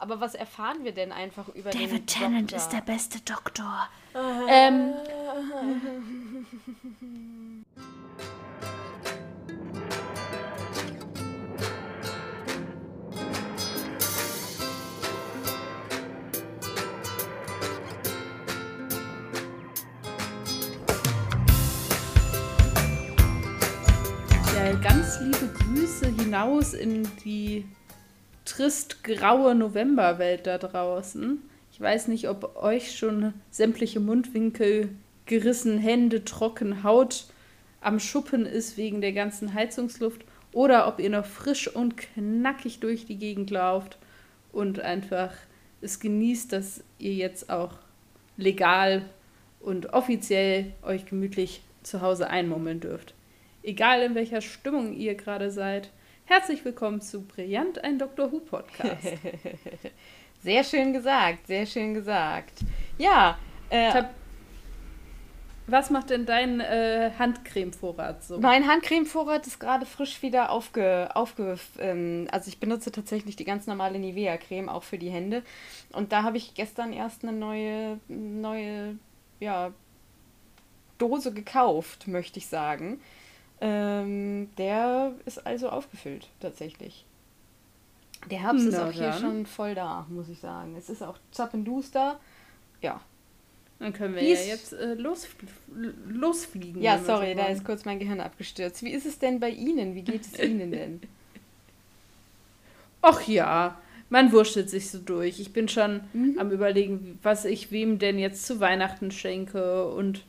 Aber was erfahren wir denn einfach über David den Tennant Doktor? ist der beste Doktor. Ähm, Ja, ganz liebe Grüße hinaus in die trist graue Novemberwelt da draußen. Ich weiß nicht, ob euch schon sämtliche Mundwinkel gerissen, Hände trocken, Haut am Schuppen ist wegen der ganzen Heizungsluft oder ob ihr noch frisch und knackig durch die Gegend lauft und einfach es genießt, dass ihr jetzt auch legal und offiziell euch gemütlich zu Hause einmummeln dürft. Egal in welcher Stimmung ihr gerade seid, herzlich willkommen zu Brillant, ein Dr. Who Podcast. sehr schön gesagt, sehr schön gesagt. Ja, äh, Tab- Was macht denn dein äh, Handcremevorrat so? Mein Handcremevorrat ist gerade frisch wieder aufge... aufge ähm, also ich benutze tatsächlich die ganz normale Nivea-Creme, auch für die Hände. Und da habe ich gestern erst eine neue, neue, ja, Dose gekauft, möchte ich sagen. Ähm, der ist also aufgefüllt, tatsächlich. Der Herbst ist Na auch hier dann. schon voll da, muss ich sagen. Es ist auch zappenduster. Ja. Dann können wir Wie ja ist- jetzt äh, losf losfliegen. Ja, wir so sorry, da ist kurz mein Gehirn abgestürzt. Wie ist es denn bei Ihnen? Wie geht es Ihnen denn? Ach ja, man wurschtelt sich so durch. Ich bin schon Mhm. am überlegen, was ich wem denn jetzt zu Weihnachten schenke und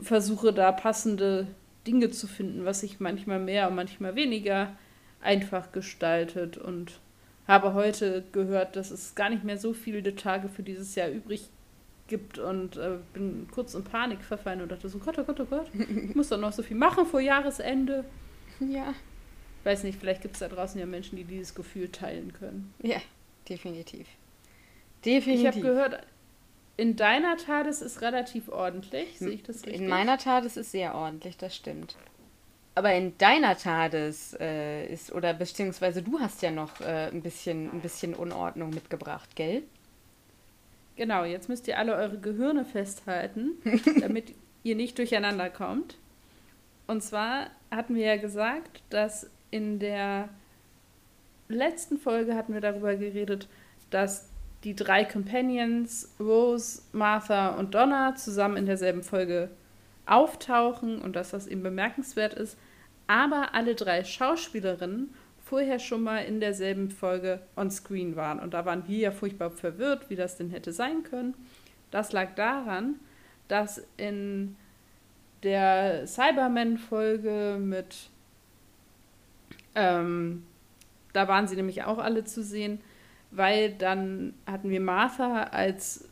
versuche da passende Dinge zu finden, was sich manchmal mehr und manchmal weniger einfach gestaltet und habe heute gehört, dass es gar nicht mehr so viele Tage für dieses Jahr übrig gibt und äh, bin kurz in Panik verfallen und dachte so, Gott, oh Gott, oh Gott, ich muss doch noch so viel machen vor Jahresende. Ja. Weiß nicht, vielleicht gibt es da draußen ja Menschen, die dieses Gefühl teilen können. Ja, definitiv. Ich Definitiv. habe gehört, in deiner TARDIS ist relativ ordentlich. Sehe ich das richtig? In meiner TARDIS ist sehr ordentlich, das stimmt. Aber in deiner TARDIS äh, ist, oder beziehungsweise du hast ja noch äh, ein, bisschen, ein bisschen Unordnung mitgebracht, gell? Genau, jetzt müsst ihr alle eure Gehirne festhalten, damit ihr nicht durcheinander kommt. Und zwar hatten wir ja gesagt, dass in der letzten Folge hatten wir darüber geredet, dass die drei Companions, Rose, Martha und Donna, zusammen in derselben Folge auftauchen und dass das eben bemerkenswert ist. Aber alle drei Schauspielerinnen vorher schon mal in derselben Folge on screen waren. Und da waren wir ja furchtbar verwirrt, wie das denn hätte sein können. Das lag daran, dass in der Cyberman-Folge mit, ähm, da waren sie nämlich auch alle zu sehen, weil dann hatten wir Martha als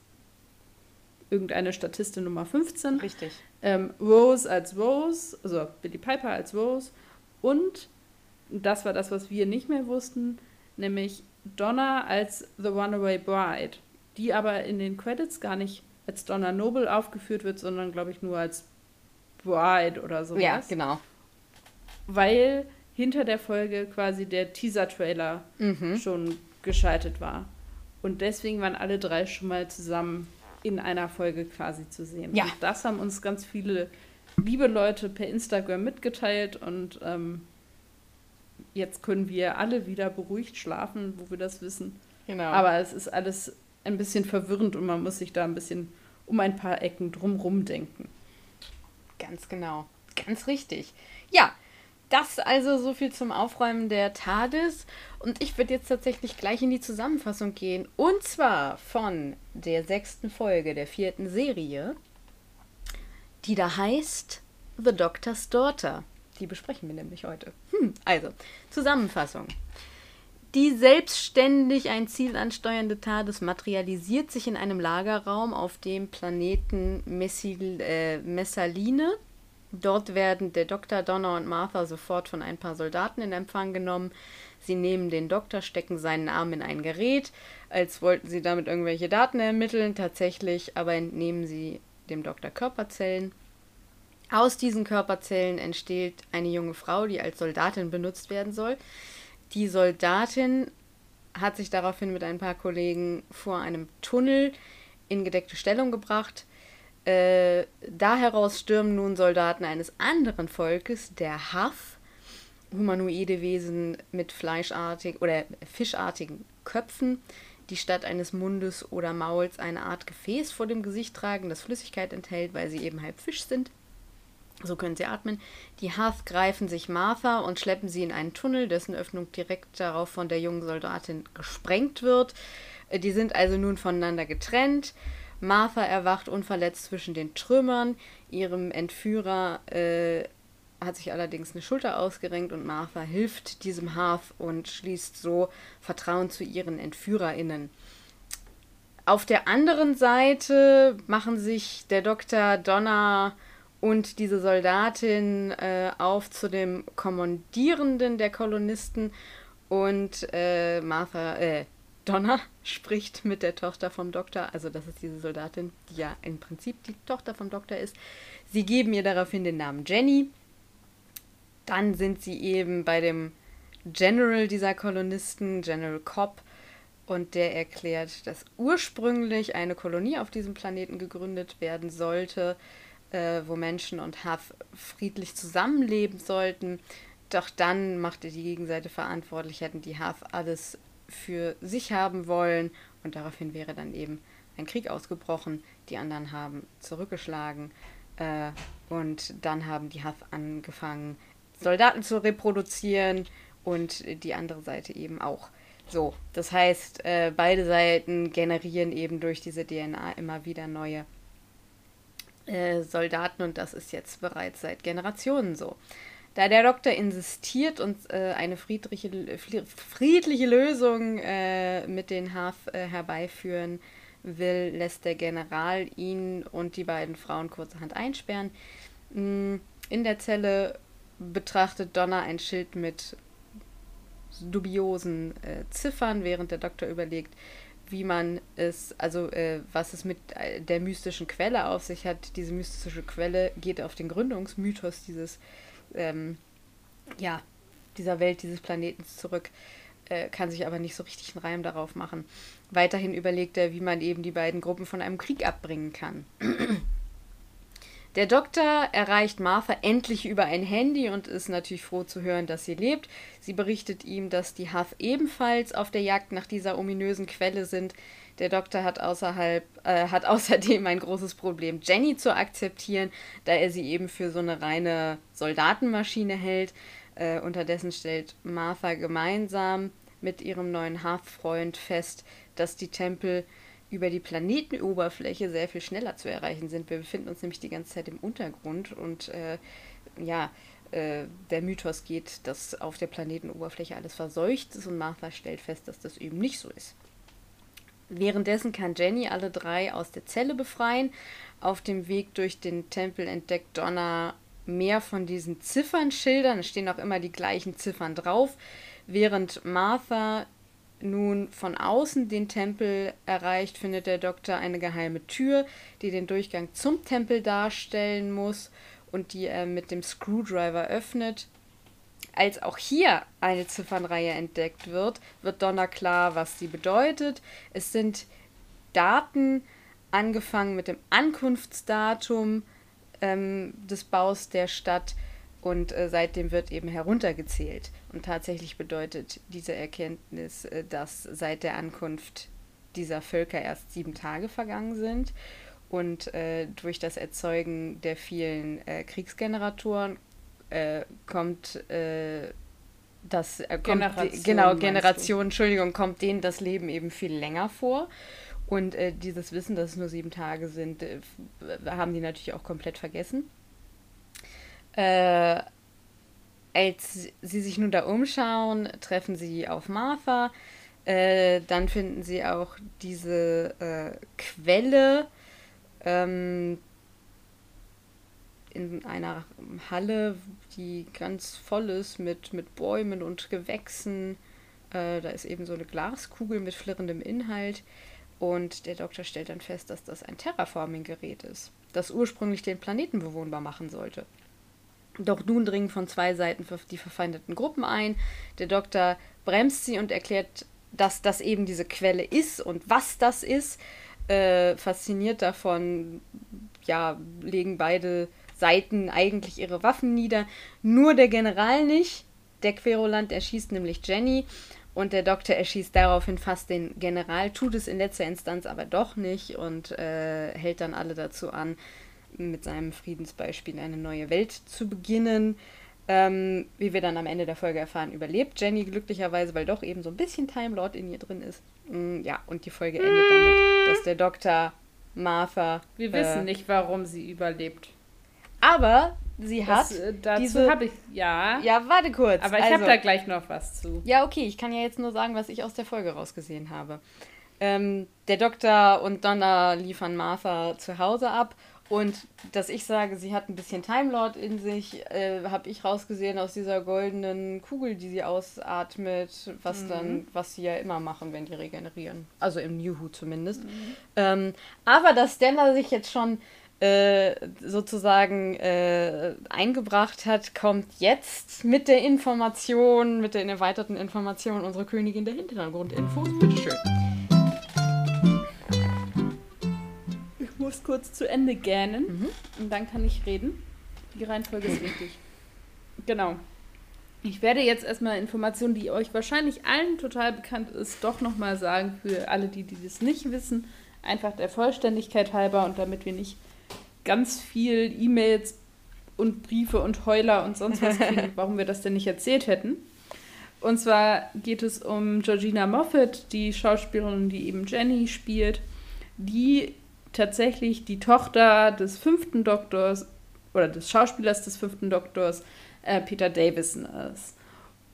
irgendeine Statistin Nummer 15 Richtig. ähm, Rose als Rose, also Billy Piper als Rose und das war das, was wir nicht mehr wussten, nämlich Donna als The Runaway Bride, die aber in den Credits gar nicht als Donna Noble aufgeführt wird, sondern glaube ich nur als Bride oder sowas. Ja, genau. Weil hinter der Folge quasi der Teaser-Trailer Mhm. schon geschaltet war. Und deswegen waren alle drei schon mal zusammen in einer Folge quasi zu sehen. Ja. Und das haben uns ganz viele liebe Leute per Instagram mitgeteilt und ähm, jetzt können wir alle wieder beruhigt schlafen, wo wir das wissen. Genau. Aber es ist alles ein bisschen verwirrend und man muss sich da ein bisschen um ein paar Ecken drumrum denken. Ganz genau. Ganz richtig. Ja, das also so viel zum Aufräumen der TARDIS. Und ich würde jetzt tatsächlich gleich in die Zusammenfassung gehen. Und zwar von der sechsten Folge der vierten Serie, die da heißt The Doctor's Daughter. Die besprechen wir nämlich heute. Hm, also, Zusammenfassung. Die selbstständig ein Ziel ansteuernde TARDIS materialisiert sich in einem Lagerraum auf dem Planeten Messil, äh, Messaline. Dort werden der Doktor, Donna und Martha sofort von ein paar Soldaten in Empfang genommen. Sie nehmen den Doktor, stecken seinen Arm in ein Gerät, als wollten sie damit irgendwelche Daten ermitteln. Tatsächlich aber entnehmen sie dem Doktor Körperzellen. Aus diesen Körperzellen entsteht eine junge Frau, die als Soldatin benutzt werden soll. Die Soldatin hat sich daraufhin mit ein paar Kollegen vor einem Tunnel in gedeckte Stellung gebracht. Äh, da heraus stürmen nun Soldaten eines anderen Volkes, der Hath, humanoide Wesen mit fleischartigen oder fischartigen Köpfen, die statt eines Mundes oder Mauls eine Art Gefäß vor dem Gesicht tragen, das Flüssigkeit enthält, weil sie eben halb Fisch sind. So können sie atmen. Die Hath greifen sich Martha und schleppen sie in einen Tunnel, dessen Öffnung direkt darauf von der jungen Soldatin gesprengt wird. Äh, die sind also nun voneinander getrennt. Martha erwacht unverletzt zwischen den Trümmern. Ihrem Entführer äh, hat sich allerdings eine Schulter ausgerenkt und Martha hilft diesem Hath und schließt so Vertrauen zu ihren EntführerInnen. Auf der anderen Seite machen sich der Dr. Donna und diese Soldatin äh, auf zu dem Kommandierenden der Kolonisten und äh, Martha, äh, Donna spricht mit der Tochter vom Doktor, also das ist diese Soldatin, die ja im Prinzip die Tochter vom Doktor ist. Sie geben ihr daraufhin den Namen Jenny dann sind sie eben bei dem General dieser Kolonisten, General Cobb, und der erklärt, dass ursprünglich eine Kolonie auf diesem Planeten gegründet werden sollte, äh, wo Menschen und Hath friedlich zusammenleben sollten. Doch dann machte die Gegenseite verantwortlich, hätten die Hath alles für sich haben wollen und daraufhin wäre dann eben ein Krieg ausgebrochen. Die anderen haben zurückgeschlagen äh, und dann haben die Hath angefangen, Soldaten zu reproduzieren und die andere Seite eben auch. So, das heißt, äh, beide Seiten generieren eben durch diese DNA immer wieder neue äh, Soldaten und das ist jetzt bereits seit Generationen so. Da der Doktor insistiert und äh, eine friedliche, friedliche Lösung äh, mit den Haf äh, herbeiführen will, lässt der General ihn und die beiden Frauen kurzerhand einsperren. Mm, in der Zelle betrachtet Donna ein Schild mit dubiosen äh, Ziffern, während der Doktor überlegt, wie man es, also äh, was es mit äh, der mystischen Quelle auf sich hat. Diese mystische Quelle geht auf den Gründungsmythos dieses, ähm, ja, dieser Welt, dieses Planetens zurück, äh, kann sich aber nicht so richtig einen Reim darauf machen. Weiterhin überlegt er, wie man eben die beiden Gruppen von einem Krieg abbringen kann. Der Doktor erreicht Martha endlich über ein Handy und ist natürlich froh zu hören, dass sie lebt. Sie berichtet ihm, dass die Huff ebenfalls auf der Jagd nach dieser ominösen Quelle sind. Der Doktor hat, außerhalb, äh, hat außerdem ein großes Problem, Jenny zu akzeptieren, da er sie eben für so eine reine Soldatenmaschine hält. Äh, unterdessen stellt Martha gemeinsam mit ihrem neuen Half-Freund fest, dass die Tempel über die Planetenoberfläche sehr viel schneller zu erreichen sind. Wir befinden uns nämlich die ganze Zeit im Untergrund und äh, ja, äh, der Mythos geht, dass auf der Planetenoberfläche alles verseucht ist und Martha stellt fest, dass das eben nicht so ist. Währenddessen kann Jenny alle drei aus der Zelle befreien. Auf dem Weg durch den Tempel entdeckt Donna mehr von diesen Ziffernschildern. Es stehen auch immer die gleichen Ziffern drauf. Während Martha nun von außen den Tempel erreicht, findet der Doktor eine geheime Tür, die den Durchgang zum Tempel darstellen muss und die er mit dem Screwdriver öffnet. Als auch hier eine Ziffernreihe entdeckt wird, wird Donner klar, was sie bedeutet. Es sind Daten, angefangen mit dem Ankunftsdatum ähm, des Baus der Stadt und äh, seitdem wird eben heruntergezählt. Und tatsächlich bedeutet diese Erkenntnis, äh, dass seit der Ankunft dieser Völker erst sieben Tage vergangen sind. Und äh, durch das Erzeugen der vielen äh, Kriegsgeneratoren äh, kommt äh, das kommt, Generation, genau Generation, Entschuldigung, kommt denen das Leben eben viel länger vor. Und dieses Wissen, dass es nur sieben Tage sind, haben die natürlich auch komplett vergessen. Äh, als sie sich nun da umschauen, treffen sie auf Martha. Äh, dann finden sie auch diese äh, Quelle ähm, in einer Halle, die ganz voll ist mit, mit Bäumen und Gewächsen. Äh, da ist eben so eine Glaskugel mit flirrendem Inhalt. Und der Doktor stellt dann fest, dass das ein Terraforming-Gerät ist, das ursprünglich den Planeten bewohnbar machen sollte. Doch nun dringen von zwei Seiten die verfeindeten Gruppen ein. Der Doktor bremst sie und erklärt dass das eben diese Quelle ist und was das ist. Äh, fasziniert davon, ja, legen beide Seiten eigentlich ihre Waffen nieder. Nur der General nicht. Der Querulant erschießt nämlich Jenny und der Doktor erschießt daraufhin fast den General, tut es in letzter Instanz aber doch nicht und äh, hält dann alle dazu an, mit seinem Friedensbeispiel eine neue Welt zu beginnen. Ähm, wie wir dann am Ende der Folge erfahren, überlebt Jenny glücklicherweise, weil doch eben so ein bisschen Time Lord in ihr drin ist. Mm, ja, und die Folge endet damit, dass der Doktor Martha. Wir äh, wissen nicht, warum sie überlebt. Aber sie hat. Das, äh, dazu habe ich. Ja. Ja, warte kurz. Aber ich also, habe da gleich noch was zu. Ja, okay, ich kann ja jetzt nur sagen, was ich aus der Folge rausgesehen habe. Ähm, der Doktor und Donna liefern Martha zu Hause ab. Und dass ich sage, sie hat ein bisschen Time Lord in sich, äh, habe ich rausgesehen aus dieser goldenen Kugel, die sie ausatmet, was mhm. dann, was sie ja immer machen, wenn die regenerieren. Also im New Who zumindest. Mhm. Ähm, aber dass Stella sich jetzt schon äh, sozusagen äh, eingebracht hat, kommt jetzt mit der Information, mit den erweiterten Informationen unserer Königin der Hintergrundinfos. Bitteschön. Ich muss kurz zu Ende gähnen mhm. und dann kann ich reden. Die Reihenfolge ist wichtig. Genau. Ich werde jetzt erstmal Informationen, die euch wahrscheinlich allen total bekannt ist, doch nochmal sagen für alle, die, die das nicht wissen. Einfach der Vollständigkeit halber und damit wir nicht ganz viel E-Mails und Briefe und Heuler und sonst was kriegen, warum wir das denn nicht erzählt hätten. Und zwar geht es um Georgina Moffat, die Schauspielerin, die eben Jenny spielt, die tatsächlich die Tochter des fünften Doktors oder des Schauspielers des fünften Doktors äh, Peter Davison ist.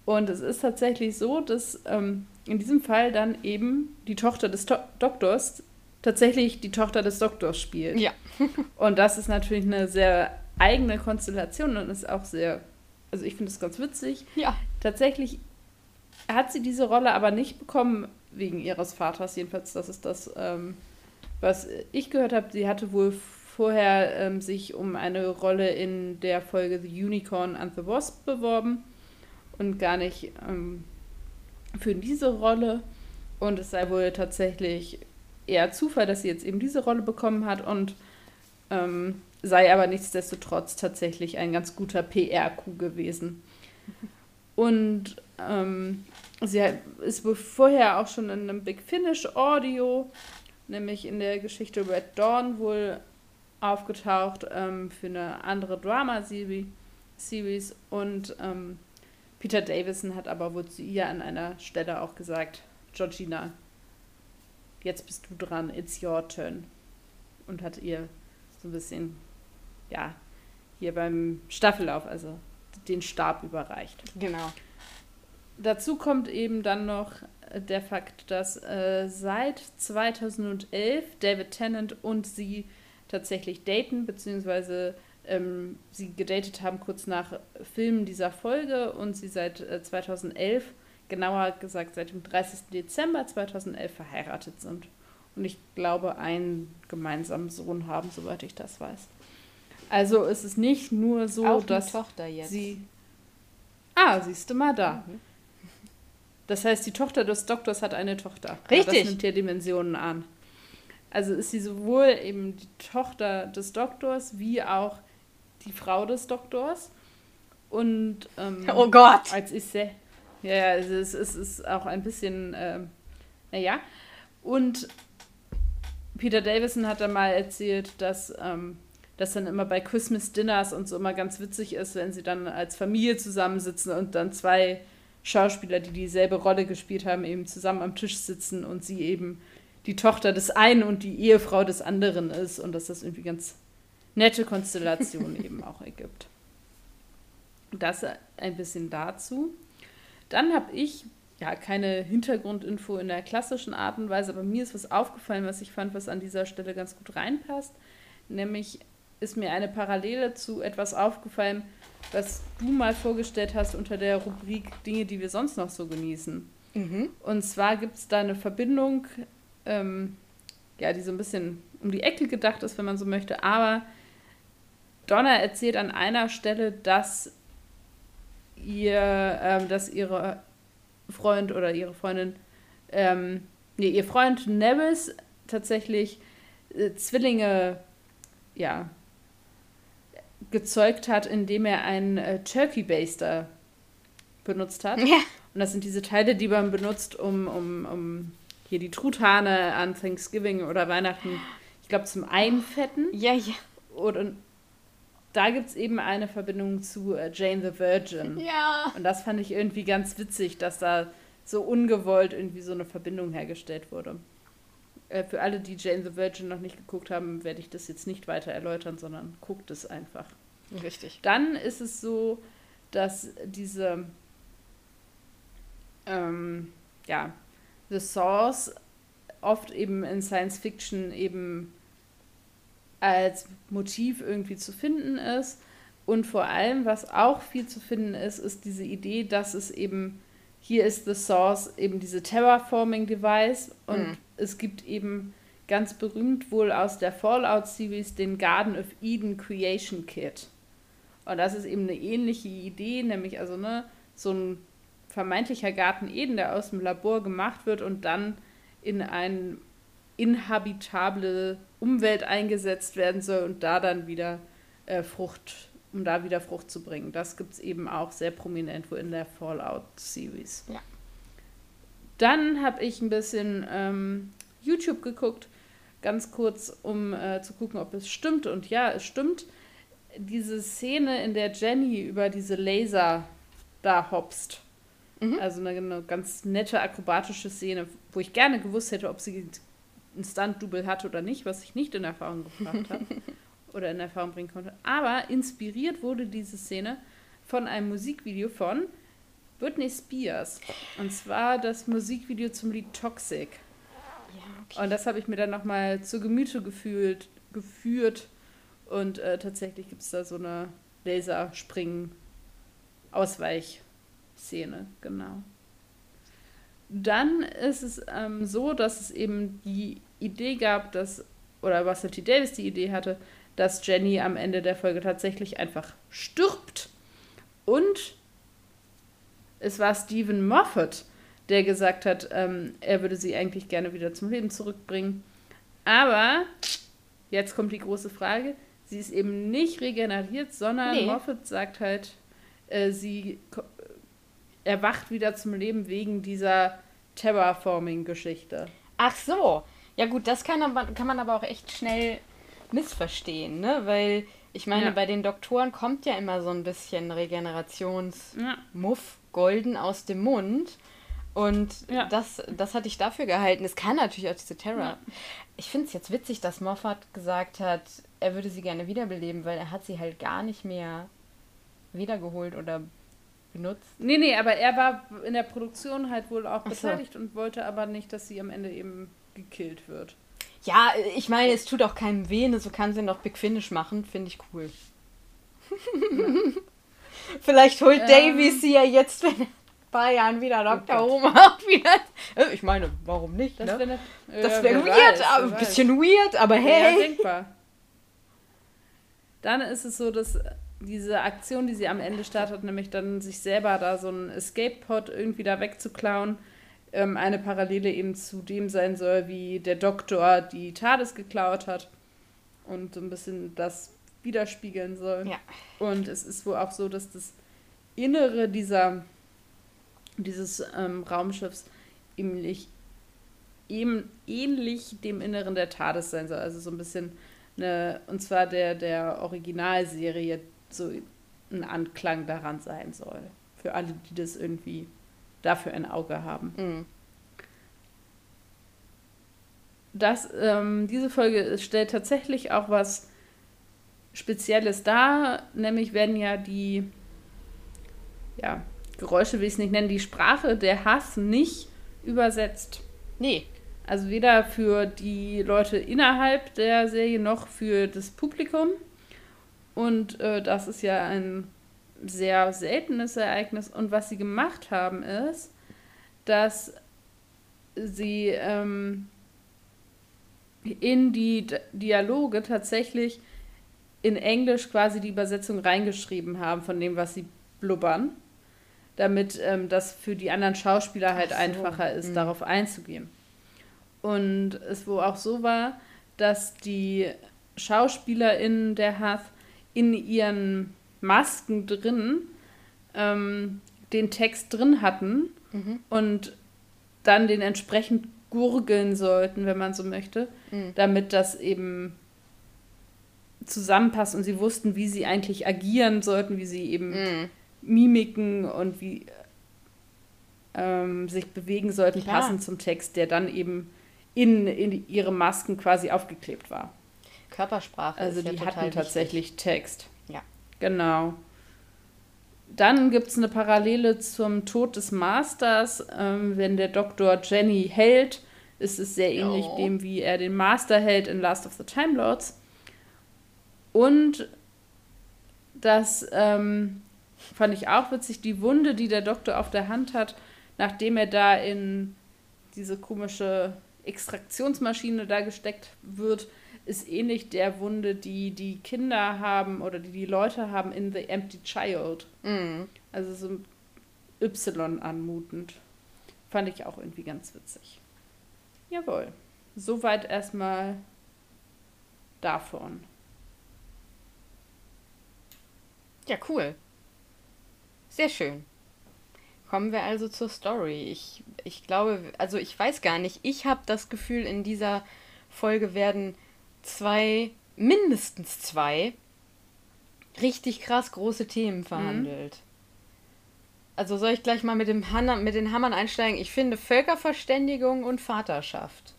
Und es ist tatsächlich so, dass ähm, in diesem Fall dann eben die Tochter des to Doktors tatsächlich die Tochter des Doktors spielt. Ja. und das ist natürlich eine sehr eigene Konstellation und ist auch sehr, also ich finde es ganz witzig. Ja. Tatsächlich hat sie diese Rolle aber nicht bekommen wegen ihres Vaters. Jedenfalls, das ist das, ähm, was ich gehört habe. Sie hatte wohl vorher ähm, sich um eine Rolle in der Folge The Unicorn and the Wasp beworben und gar nicht ähm, für diese Rolle. Und es sei wohl tatsächlich eher Zufall, dass sie jetzt eben diese Rolle bekommen hat und ähm, sei aber nichtsdestotrotz tatsächlich ein ganz guter PR-Coup gewesen. Und ähm, sie ist vorher auch schon in einem Big Finish Audio, nämlich in der Geschichte Red Dawn wohl aufgetaucht ähm, für eine andere Drama-Series und ähm, Peter Davison hat aber wohl zu ihr an einer Stelle auch gesagt, Georgina, jetzt bist du dran, it's your turn. Und hat ihr so ein bisschen, ja, hier beim Staffellauf, also den Stab überreicht. Genau. Dazu kommt eben dann noch der Fakt, dass äh, seit 2011 David Tennant und sie tatsächlich daten, beziehungsweise ähm, sie gedatet haben kurz nach Filmen dieser Folge und sie seit äh, 2011 genauer gesagt seit dem 30. Dezember 2011 verheiratet sind. Und ich glaube, einen gemeinsamen Sohn haben, soweit ich das weiß. Also es ist nicht nur so, Auch dass Tochter jetzt. sie. Ah, siehst du mal da. Mhm. Das heißt, die Tochter des Doktors hat eine Tochter. Richtig. das nimmt ja Dimensionen an. Also ist sie sowohl eben die Tochter des Doktors wie auch die Frau des Doktors. Und ähm, oh Gott! Als ich sehr, ja, also es, es ist auch ein bisschen, äh, naja. Und Peter Davison hat dann mal erzählt, dass ähm, das dann immer bei Christmas Dinners und so immer ganz witzig ist, wenn sie dann als Familie zusammensitzen und dann zwei Schauspieler, die dieselbe Rolle gespielt haben, eben zusammen am Tisch sitzen und sie eben die Tochter des einen und die Ehefrau des anderen ist und dass das irgendwie ganz nette Konstellationen eben auch ergibt. Das ein bisschen dazu. Dann habe ich ja keine Hintergrundinfo in der klassischen Art und Weise, aber mir ist was aufgefallen, was ich fand, was an dieser Stelle ganz gut reinpasst. Nämlich ist mir eine Parallele zu etwas aufgefallen, was du mal vorgestellt hast unter der Rubrik Dinge, die wir sonst noch so genießen. Mhm. Und zwar gibt es da eine Verbindung, ähm, ja, die so ein bisschen um die Ecke gedacht ist, wenn man so möchte, aber Donna erzählt an einer Stelle, dass ihr, ähm, dass ihre Freund oder ihre Freundin ähm, nee, ihr Freund Nevis tatsächlich äh, Zwillinge, ja, gezeugt hat, indem er einen äh, Turkey Baster benutzt hat. Ja. Und das sind diese Teile, die man benutzt, um, um, um hier die Truthahne an Thanksgiving oder Weihnachten, ich glaube, zum Einfetten. Ja, ja. Und, und da gibt es eben eine Verbindung zu äh, Jane the Virgin. Ja. Und das fand ich irgendwie ganz witzig, dass da so ungewollt irgendwie so eine Verbindung hergestellt wurde. Äh, für alle, die Jane the Virgin noch nicht geguckt haben, werde ich das jetzt nicht weiter erläutern, sondern guckt es einfach. Richtig. Dann ist es so, dass diese ähm, ja, The Source oft eben in Science Fiction eben als Motiv irgendwie zu finden ist. Und vor allem, was auch viel zu finden ist, ist diese Idee, dass es eben, hier ist The Source eben diese Terraforming Device und mhm. es gibt eben ganz berühmt wohl aus der Fallout-Series den Garden of Eden Creation Kit. Und das ist eben eine ähnliche Idee, nämlich also ne, so ein vermeintlicher Garten Eden, der aus dem Labor gemacht wird und dann in eine inhabitable Umwelt eingesetzt werden soll und da dann wieder äh, Frucht, um da wieder Frucht zu bringen. Das gibt es eben auch sehr prominent wo in der Fallout-Series. Ja. Dann habe ich ein bisschen ähm, YouTube geguckt, ganz kurz, um äh, zu gucken, ob es stimmt. Und ja, es stimmt. Diese Szene, in der Jenny über diese Laser da hopst, Mhm. Also eine, eine, ganz nette akrobatische Szene, wo ich gerne gewusst hätte, ob sie ein Stunt-Double hatte oder nicht, was ich nicht in Erfahrung gebracht habe oder in Erfahrung bringen konnte. Aber inspiriert wurde diese Szene von einem Musikvideo von Britney Spears. Und zwar das Musikvideo zum Lied Toxic. Ja, okay. Und das habe ich mir dann nochmal zu Gemüte gefühlt, geführt. Und äh, tatsächlich gibt es da so eine Laserspringen-Ausweich- Szene, genau. Dann ist es ähm, so, dass es eben die Idee gab, dass, oder Russell T. Davis die Idee hatte, dass Jenny am Ende der Folge tatsächlich einfach stirbt. Und es war Stephen Moffat, der gesagt hat, ähm, er würde sie eigentlich gerne wieder zum Leben zurückbringen. Aber jetzt kommt die große Frage: Sie ist eben nicht regeneriert, sondern nee. Moffat sagt halt, äh, sie erwacht wieder zum Leben wegen dieser Terraforming-Geschichte. Ach so. Ja gut, das kann, aber, kann man aber auch echt schnell missverstehen, ne? Weil ich meine, ja. bei den Doktoren kommt ja immer so ein bisschen Regenerationsmuff golden aus dem Mund. Und ja. das, das hatte ich dafür gehalten. Es kann natürlich auch diese Terror. Ja. Ich finde es jetzt witzig, dass Moffat gesagt hat, er würde sie gerne wiederbeleben, weil er hat sie halt gar nicht mehr wiedergeholt oder benutzt? Nee, nee, aber er war in der Produktion halt wohl auch beteiligt so. und wollte aber nicht, dass sie am Ende eben gekillt wird. Ja, ich meine, es tut auch keinem weh, so kann sie noch Big Finish machen, finde ich cool. Ja. Vielleicht holt ähm, Davy sie ja jetzt, wenn ein paar Jahren wieder Dr. Oh auch wieder. Äh, ich meine, warum nicht? Das wäre ne? wär weird, weiß, aber ein bisschen weird, aber hey. Ja, denkbar. Dann ist es so, dass diese Aktion, die sie am Ende startet, nämlich dann sich selber da so ein Escape-Pod irgendwie da wegzuklauen, ähm, eine Parallele eben zu dem sein soll, wie der Doktor die TARDIS geklaut hat und so ein bisschen das widerspiegeln soll. Ja. Und es ist wohl auch so, dass das Innere dieser, dieses ähm, Raumschiffs ähnlich, eben ähnlich dem Inneren der TARDIS sein soll. Also so ein bisschen eine, und zwar der, der Originalserie so ein Anklang daran sein soll. Für alle, die das irgendwie dafür ein Auge haben. Mhm. Das, ähm, diese Folge stellt tatsächlich auch was Spezielles dar, nämlich werden ja die ja, Geräusche will ich es nicht nennen, die Sprache der Hass nicht übersetzt. Nee. Also weder für die Leute innerhalb der Serie noch für das Publikum. Und äh, das ist ja ein sehr seltenes Ereignis. Und was sie gemacht haben, ist, dass sie ähm, in die Dialoge tatsächlich in Englisch quasi die Übersetzung reingeschrieben haben von dem, was sie blubbern. damit ähm, das für die anderen Schauspieler halt so. einfacher ist, mhm. darauf einzugehen. Und es wo auch so war, dass die SchauspielerInnen der Hath in ihren Masken drin ähm, den Text drin hatten mhm. und dann den entsprechend gurgeln sollten, wenn man so möchte, mhm. damit das eben zusammenpasst und sie wussten, wie sie eigentlich agieren sollten, wie sie eben mhm. Mimiken und wie ähm, sich bewegen sollten, Klar. passend zum Text, der dann eben in, in ihre Masken quasi aufgeklebt war. Körpersprache. Also die ja hatten tatsächlich wichtig. Text. Ja. Genau. Dann gibt es eine Parallele zum Tod des Masters. Ähm, wenn der Doktor Jenny hält, ist es sehr ähnlich oh. dem, wie er den Master hält in Last of the Time Lords. Und das ähm, fand ich auch witzig, die Wunde, die der Doktor auf der Hand hat, nachdem er da in diese komische Extraktionsmaschine da gesteckt wird, ist ähnlich der Wunde, die die Kinder haben oder die die Leute haben in The Empty Child. Mhm. Also so Y anmutend. Fand ich auch irgendwie ganz witzig. Jawohl. Soweit erstmal davon. Ja, cool. Sehr schön. Kommen wir also zur Story. Ich, ich glaube, also ich weiß gar nicht, ich habe das Gefühl, in dieser Folge werden zwei, mindestens zwei, richtig krass große Themen mhm. verhandelt. Mhm. Also soll ich gleich mal mit, dem Hanna, mit den Hammern einsteigen? Ich finde Völkerverständigung und Vaterschaft.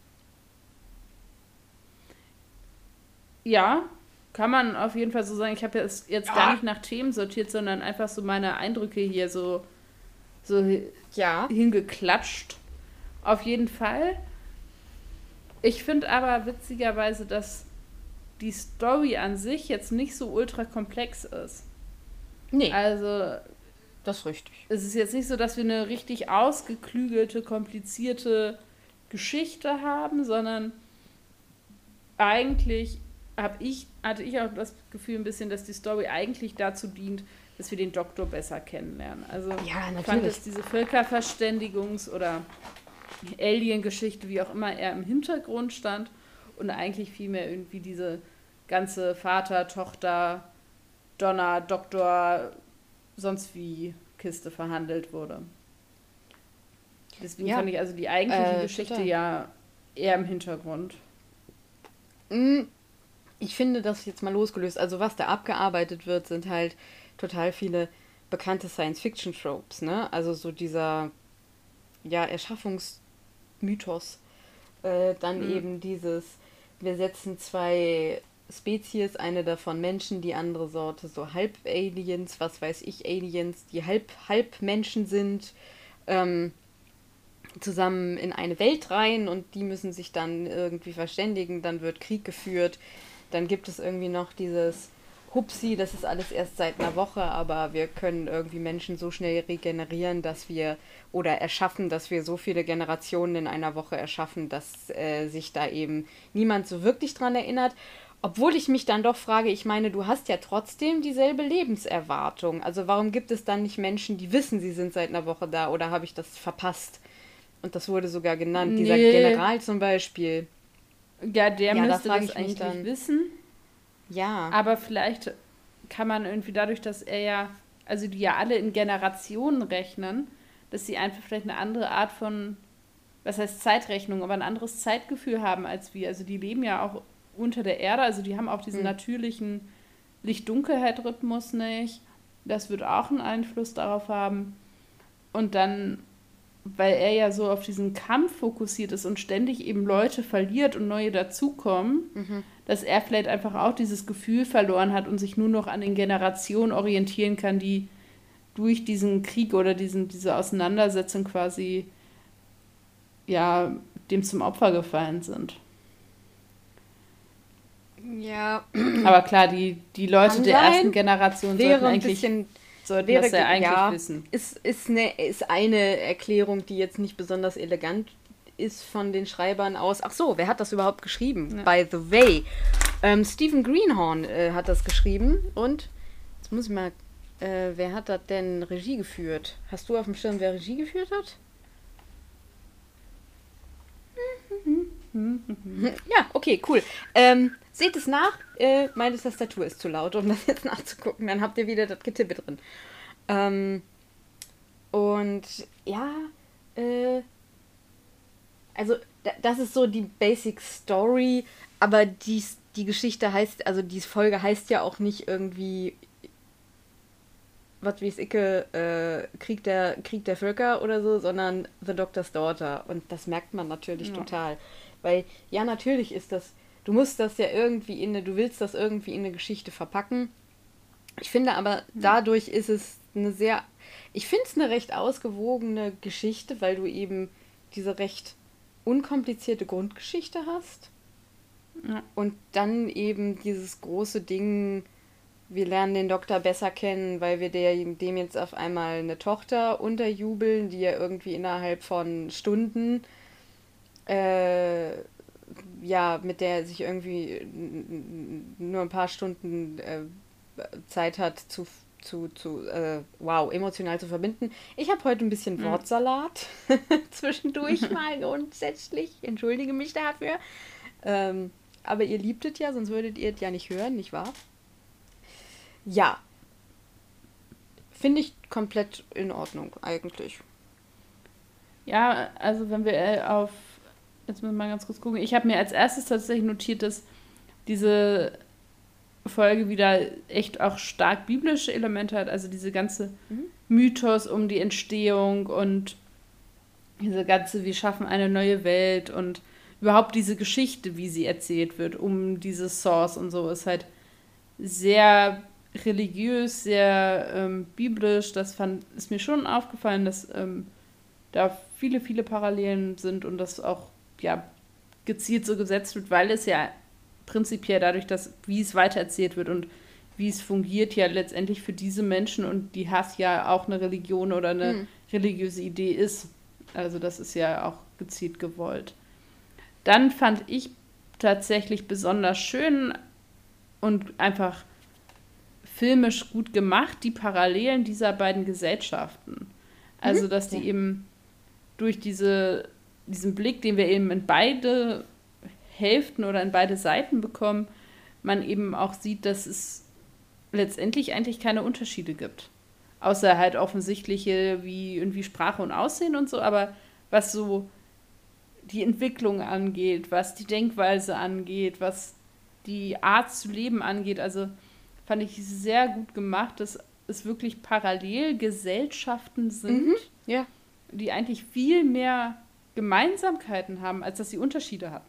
Ja, kann man auf jeden Fall so sagen. Ich habe jetzt, jetzt ja. gar nicht nach Themen sortiert, sondern einfach so meine Eindrücke hier so, so ja. hingeklatscht. Auf jeden Fall. Ich finde aber witzigerweise, dass die Story an sich jetzt nicht so ultra komplex ist. Nee. Also. Das ist richtig. Es ist jetzt nicht so, dass wir eine richtig ausgeklügelte, komplizierte Geschichte haben, sondern eigentlich hab ich, hatte ich auch das Gefühl ein bisschen, dass die Story eigentlich dazu dient, dass wir den Doktor besser kennenlernen. Also ja, ich fand, dass diese Völkerverständigungs- oder Alien-Geschichte, wie auch immer, eher im Hintergrund stand und eigentlich vielmehr irgendwie diese ganze Vater, Tochter, Donner, Doktor, sonst wie Kiste verhandelt wurde. Deswegen ja. fand ich also die eigentliche äh, Geschichte total. ja eher im Hintergrund. Mm, ich finde das jetzt mal losgelöst. Also was da abgearbeitet wird, sind halt total viele bekannte Science-Fiction-Tropes, ne? Also so dieser ja, Erschaffungs- Mythos. Äh, dann mhm. eben dieses, wir setzen zwei Spezies, eine davon Menschen, die andere Sorte so Halb-Aliens, was weiß ich, Aliens, die halb, halb Menschen sind, ähm, zusammen in eine Welt rein und die müssen sich dann irgendwie verständigen, dann wird Krieg geführt. Dann gibt es irgendwie noch dieses Hupsi, das ist alles erst seit einer Woche, aber wir können irgendwie Menschen so schnell regenerieren, dass wir oder erschaffen, dass wir so viele Generationen in einer Woche erschaffen, dass äh, sich da eben niemand so wirklich dran erinnert. Obwohl ich mich dann doch frage, ich meine, du hast ja trotzdem dieselbe Lebenserwartung. Also warum gibt es dann nicht Menschen, die wissen, sie sind seit einer Woche da oder habe ich das verpasst? Und das wurde sogar genannt, nee. dieser General zum Beispiel. Ja, der ja, müsste da das eigentlich dann, wissen. Ja. Aber vielleicht kann man irgendwie dadurch, dass er ja, also die ja alle in Generationen rechnen, dass sie einfach vielleicht eine andere Art von, was heißt Zeitrechnung, aber ein anderes Zeitgefühl haben als wir. Also die leben ja auch unter der Erde, also die haben auch diesen mhm. natürlichen Licht-Dunkelheit-Rhythmus nicht. Das wird auch einen Einfluss darauf haben. Und dann weil er ja so auf diesen Kampf fokussiert ist und ständig eben Leute verliert und neue dazukommen, mhm. Dass er vielleicht einfach auch dieses Gefühl verloren hat und sich nur noch an den Generationen orientieren kann, die durch diesen Krieg oder diesen, diese Auseinandersetzung quasi ja dem zum Opfer gefallen sind. Ja. Aber klar, die, die Leute der ersten Generation sollten eigentlich sollten wäre, das ja eigentlich ja, wissen. Ist, ist, eine, ist eine Erklärung, die jetzt nicht besonders elegant ist von den Schreibern aus. Ach so, wer hat das überhaupt geschrieben? Ja. By the way. Ähm, Stephen Greenhorn äh, hat das geschrieben und jetzt muss ich mal Äh, wer hat das denn Regie geführt? Hast du auf dem Schirm, wer Regie geführt hat? Ja, okay, cool. Ähm, seht es nach. Äh, meine Tastatur ist zu laut, um das jetzt nachzugucken. Dann habt ihr wieder das Getippe drin. Ähm, und ja, äh, also das ist so die Basic Story, aber dies, die Geschichte heißt, also die Folge heißt ja auch nicht irgendwie was wie es Icke, äh, Krieg, der, Krieg der Völker oder so, sondern The Doctor's Daughter. Und das merkt man natürlich ja. total. Weil, ja, natürlich ist das, du musst das ja irgendwie in eine, du willst das irgendwie in eine Geschichte verpacken. Ich finde aber, dadurch ist es eine sehr, ich finde es eine recht ausgewogene Geschichte, weil du eben diese recht unkomplizierte Grundgeschichte hast. Ja. Und dann eben dieses große Ding, wir lernen den Doktor besser kennen, weil wir der, dem jetzt auf einmal eine Tochter unterjubeln, die er irgendwie innerhalb von Stunden, äh, ja, mit der er sich irgendwie nur ein paar Stunden äh, Zeit hat zu, zu, zu äh, wow, emotional zu verbinden. Ich habe heute ein bisschen mhm. Wortsalat zwischendurch mal grundsätzlich. Entschuldige mich dafür. Ähm, aber ihr liebtet ja, sonst würdet ihr es ja nicht hören, nicht wahr? Ja. Finde ich komplett in Ordnung, eigentlich. Ja, also wenn wir äh, auf. Jetzt müssen wir mal ganz kurz gucken. Ich habe mir als erstes tatsächlich notiert, dass diese Folge wieder echt auch stark biblische Elemente hat. Also diese ganze mhm. Mythos um die Entstehung und diese ganze, wir schaffen eine neue Welt und überhaupt diese Geschichte, wie sie erzählt wird, um diese Source und so, ist halt sehr religiös, sehr ähm, biblisch. Das fand, ist mir schon aufgefallen, dass ähm, da viele, viele Parallelen sind und das auch ja, gezielt so gesetzt wird, weil es ja prinzipiell dadurch, dass wie es weitererzählt wird und wie es fungiert, ja letztendlich für diese Menschen und die Hass ja auch eine Religion oder eine hm. religiöse Idee ist. Also das ist ja auch gezielt gewollt. Dann fand ich tatsächlich besonders schön und einfach filmisch gut gemacht, die Parallelen dieser beiden Gesellschaften. Also, mhm. dass die eben durch diese, diesen Blick, den wir eben in beide Hälften oder in beide Seiten bekommen, man eben auch sieht, dass es letztendlich eigentlich keine Unterschiede gibt. Außer halt offensichtliche wie irgendwie Sprache und Aussehen und so, aber was so die Entwicklung angeht, was die Denkweise angeht, was die Art zu leben angeht, also fand ich sehr gut gemacht, dass es wirklich parallel Gesellschaften sind, mhm, ja. die eigentlich viel mehr Gemeinsamkeiten haben, als dass sie Unterschiede haben.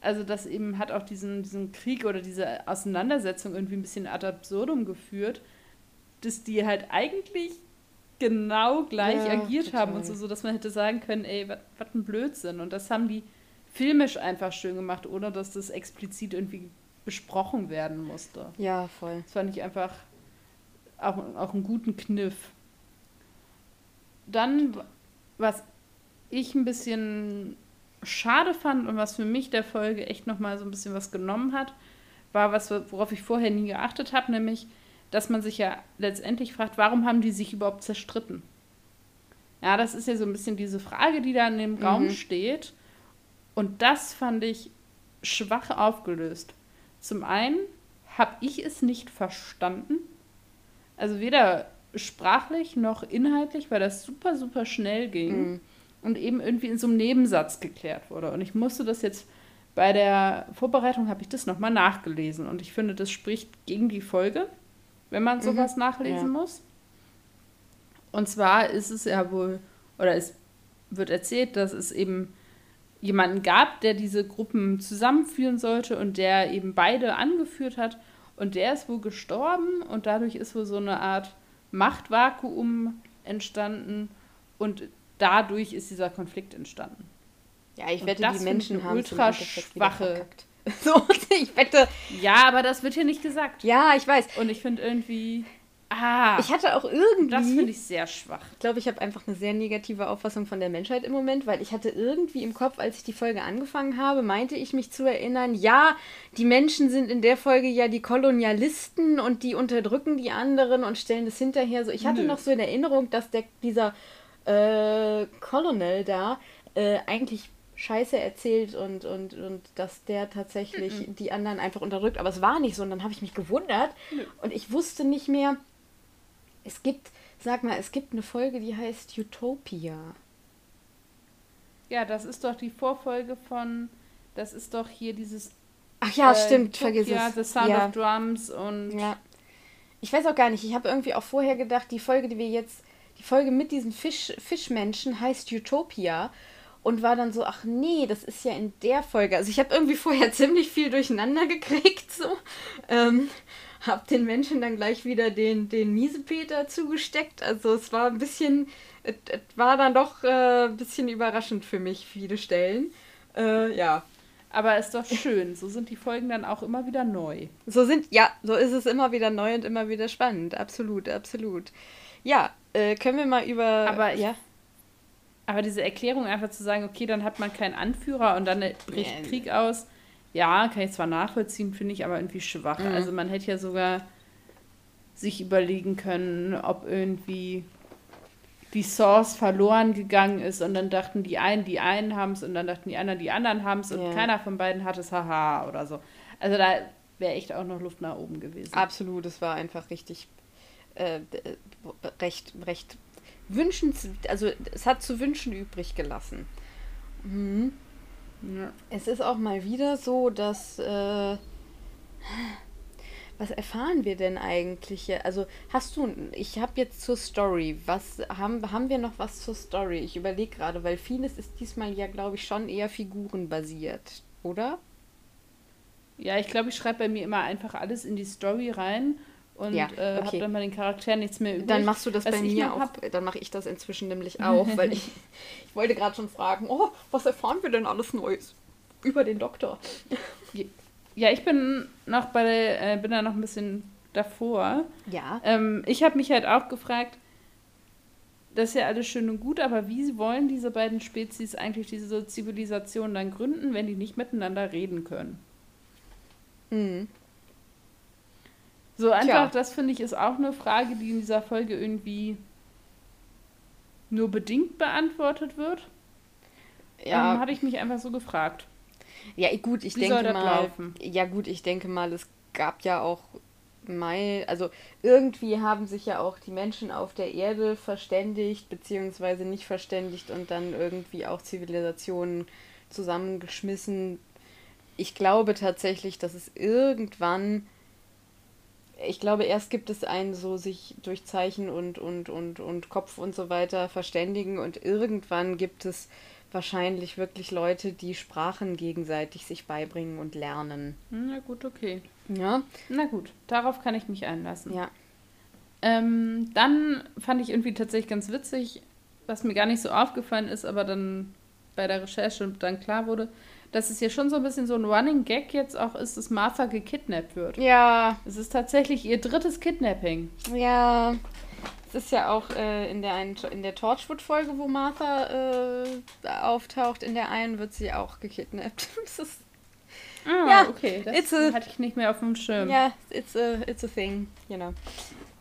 Also das eben hat auch diesen, diesen Krieg oder diese Auseinandersetzung irgendwie ein bisschen ad absurdum geführt, dass die halt eigentlich genau gleich ja, agiert total. haben und so, so, dass man hätte sagen können, ey, was ein Blödsinn. Und das haben die filmisch einfach schön gemacht, ohne dass das explizit irgendwie besprochen werden musste. Ja, voll. Das fand ich einfach auch, auch einen guten Kniff. Dann, was ich ein bisschen schade fand und was für mich der Folge echt nochmal so ein bisschen was genommen hat, war was, worauf ich vorher nie geachtet habe, nämlich, dass man sich ja letztendlich fragt, warum haben die sich überhaupt zerstritten? Ja, das ist ja so ein bisschen diese Frage, die da in dem mhm. Raum steht. Und das fand ich schwach aufgelöst. Zum einen habe ich es nicht verstanden. Also weder sprachlich noch inhaltlich, weil das super, super schnell ging mhm. Und eben irgendwie in so einem Nebensatz geklärt wurde. Und ich musste das jetzt bei der Vorbereitung habe ich das nochmal nachgelesen und ich finde, das spricht gegen die Folge, wenn man sowas mhm. nachlesen ja. muss. Und zwar ist es ja wohl, oder es wird erzählt, dass es eben jemanden gab, der diese Gruppen zusammenführen sollte und der eben beide angeführt hat. Und der ist wohl gestorben und dadurch ist wohl so eine Art Machtvakuum entstanden und dadurch ist dieser Konflikt entstanden. Ja, ich wette, die Menschen haben ultra schwache. So, ich wette. Ja, aber das wird hier nicht gesagt. Ja, ich weiß. Und ich finde irgendwie. Ah. Ich hatte auch irgendwie. Das finde ich sehr schwach. Ich glaube, ich habe einfach eine sehr negative Auffassung von der Menschheit im Moment, weil ich hatte irgendwie im Kopf, als ich die Folge angefangen habe, meinte ich mich zu erinnern, ja, die Menschen sind in der Folge ja die Kolonialisten und die unterdrücken die anderen und stellen das hinterher so. Ich hatte Nö. noch so in Erinnerung, dass der, dieser äh, Colonel da äh, eigentlich Scheiße erzählt und, und, und dass der tatsächlich die anderen einfach unterdrückt. Aber es war nicht so und dann habe ich mich gewundert Nö. und ich wusste nicht mehr, es gibt, sag mal, es gibt eine Folge, die heißt Utopia. Ja, das ist doch die Vorfolge von. Das ist doch hier dieses. Ach ja, äh, stimmt, Utopia, vergiss es. The Sound ja. of Drums und. ja. Ich weiß auch gar nicht, ich habe irgendwie auch vorher gedacht, die Folge, die wir jetzt, die Folge mit diesen Fisch, Fischmenschen heißt Utopia und war dann so, ach nee, das ist ja in der Folge. Also ich habe irgendwie vorher ziemlich viel durcheinander gekriegt, so. Ähm, hab den Menschen dann gleich wieder den, den Miesepeter zugesteckt. Also es war ein bisschen, es, es war dann doch äh, ein bisschen überraschend für mich, viele Stellen. Äh, ja. Aber ist doch schön. So sind die Folgen dann auch immer wieder neu. So sind, ja, so ist es immer wieder neu und immer wieder spannend. Absolut, absolut. Ja, äh, können wir mal über. Aber ja. Aber diese Erklärung einfach zu sagen, okay, dann hat man keinen Anführer und dann bricht Ja. Krieg aus. Ja, kann ich zwar nachvollziehen, finde ich aber irgendwie schwach. Mhm. Also man hätte ja sogar sich überlegen können, ob irgendwie die Source verloren gegangen ist und dann dachten die einen, die einen haben es und dann dachten die anderen, die anderen haben es und Ja. keiner von beiden hat es, haha, oder so. Also da wäre echt auch noch Luft nach oben gewesen. Absolut, es war einfach richtig äh, recht, recht wünschenswert. Also es hat zu wünschen übrig gelassen. Mhm. Ja. Es ist auch mal wieder so, dass. Äh, was erfahren wir denn eigentlich? Also hast du, ich habe jetzt zur Story, was haben, haben wir noch was zur Story? Ich überlege gerade, weil vieles ist diesmal ja, glaube ich, schon eher figurenbasiert, oder? Ja, ich glaube, ich schreibe bei mir immer einfach alles in die Story rein und Ja, äh, habe okay. dann bei den Charakteren nichts mehr übrig. Dann machst du das Was bei mir auch, hab- dann mache ich das inzwischen nämlich auch, weil ich, ich wollte gerade schon fragen, oh, was erfahren wir denn alles Neues über den Doktor? Ja, ich bin noch bei äh, bin da noch ein bisschen davor. Ja. Ähm, ich habe mich halt auch gefragt, das ist ja alles schön und gut, aber wie wollen diese beiden Spezies eigentlich diese Zivilisation dann gründen, wenn die nicht miteinander reden können? Mhm. So einfach, Tja. das finde ich ist auch eine Frage, die in dieser Folge irgendwie nur bedingt beantwortet wird. Ja, Ähm, hatte ich mich einfach so gefragt. Ja, gut, ich Wie denke mal. laufen? Ja, gut, ich denke mal, es gab ja auch mal, also irgendwie haben sich ja auch die Menschen auf der Erde verständigt, beziehungsweise nicht verständigt und dann irgendwie auch Zivilisationen zusammengeschmissen. Ich glaube tatsächlich, dass es irgendwann. Ich glaube, erst gibt es einen so sich durch Zeichen und, und, und, und Kopf und so weiter verständigen und irgendwann gibt es wahrscheinlich wirklich Leute, die Sprachen gegenseitig sich beibringen und lernen. Na gut, okay. Ja, Na gut, darauf kann ich mich einlassen. ja. Ähm, dann fand ich irgendwie tatsächlich ganz witzig, was mir gar nicht so aufgefallen ist, aber dann bei der Recherche dann klar wurde, dass es ja schon so ein bisschen so ein Running Gag jetzt auch ist, dass Martha gekidnappt wird. Ja, Es ist tatsächlich ihr drittes Kidnapping. ja. Es ist ja auch äh, in der einen, in der Torchwood-Folge, wo Martha äh, auftaucht, in der einen wird sie auch gekidnappt. Das ist, Ah, Ja, okay. Das it's a- hatte ich nicht mehr auf dem Schirm. ja, it's a, it's a thing, you know.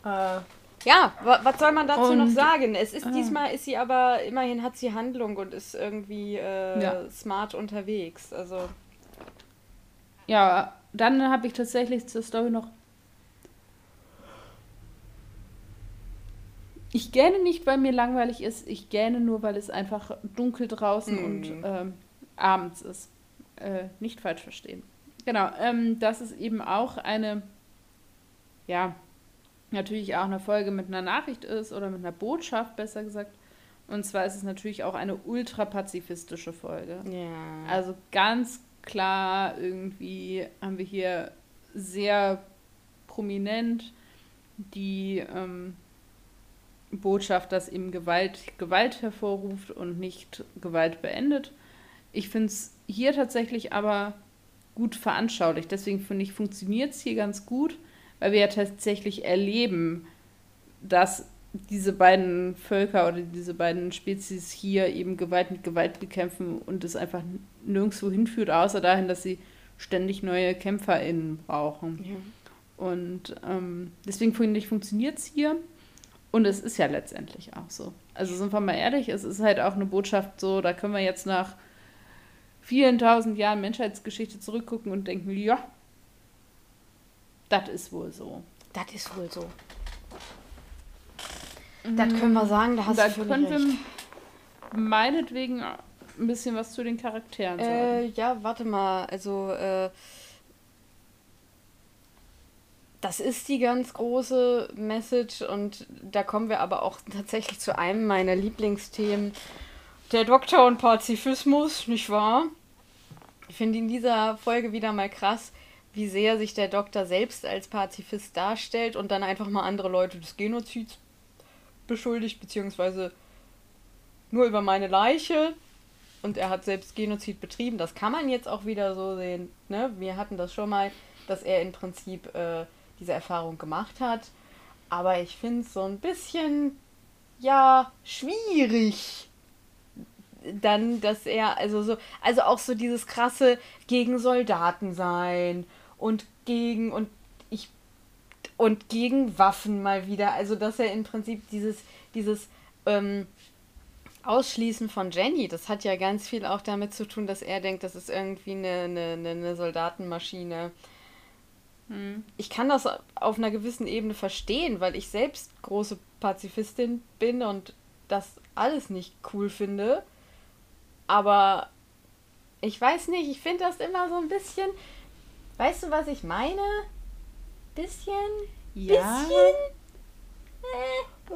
Äh, ja, wa was soll man dazu noch Und- sagen? Es ist Ah. diesmal ist sie aber immerhin hat sie Handlung und ist irgendwie äh, Ja. smart unterwegs. Also Ja, dann habe ich tatsächlich zur Story noch. Ich gähne nicht, weil mir langweilig ist. Ich gähne nur, weil es einfach dunkel draußen Mhm. und ähm, abends ist. Äh, nicht falsch verstehen. Genau, ähm, das ist eben auch eine, ja, natürlich auch eine Folge mit einer Nachricht ist oder mit einer Botschaft, besser gesagt. Und zwar ist es natürlich auch eine ultrapazifistische Folge. ja. Also ganz klar irgendwie haben wir hier sehr prominent die ähm, Botschaft, dass eben Gewalt Gewalt hervorruft und nicht Gewalt beendet. Ich finde es hier tatsächlich aber gut veranschaulicht. Deswegen finde ich, funktioniert es hier ganz gut, weil wir ja tatsächlich erleben, dass diese beiden Völker oder diese beiden Spezies hier eben Gewalt mit Gewalt bekämpfen und es einfach nirgendwo hinführt, außer dahin, dass sie ständig neue KämpferInnen brauchen. Ja. Und ähm, deswegen finde ich, funktioniert es hier. Und es ist ja letztendlich auch so. Also sind wir mal ehrlich, es ist halt auch eine Botschaft so, da können wir jetzt nach vielen tausend Jahren Menschheitsgeschichte zurückgucken und denken, ja, das ist wohl so. Das ist wohl so. Das können wir sagen, da hast da du können recht. wir meinetwegen ein bisschen was zu den Charakteren sagen. Äh, ja, warte mal, also äh, das ist die ganz große Message und da kommen wir aber auch tatsächlich zu einem meiner Lieblingsthemen, der Doktor und Pazifismus, nicht wahr? Ich finde in dieser Folge wieder mal krass, wie sehr sich der Doktor selbst als Pazifist darstellt und dann einfach mal andere Leute des Genozids beschuldigt, beziehungsweise nur über meine Leiche. Und er hat selbst Genozid betrieben. Das kann man jetzt auch wieder so sehen. Ne? Wir hatten das schon mal, dass er im Prinzip äh, diese Erfahrung gemacht hat. Aber ich finde es so ein bisschen, ja, schwierig. Dann, dass er, also so, also auch so dieses krasse gegen Soldaten sein und gegen und ich und gegen Waffen mal wieder. Also dass er im Prinzip dieses, dieses ähm, Ausschließen von Jenny, das hat ja ganz viel auch damit zu tun, dass er denkt, das ist irgendwie eine, eine, eine Soldatenmaschine. Hm. Ich kann das auf einer gewissen Ebene verstehen, weil ich selbst große Pazifistin bin und das alles nicht cool finde. Aber ich weiß nicht, ich finde das immer so ein bisschen. Weißt du, was ich meine? Bisschen? Ja. Bisschen?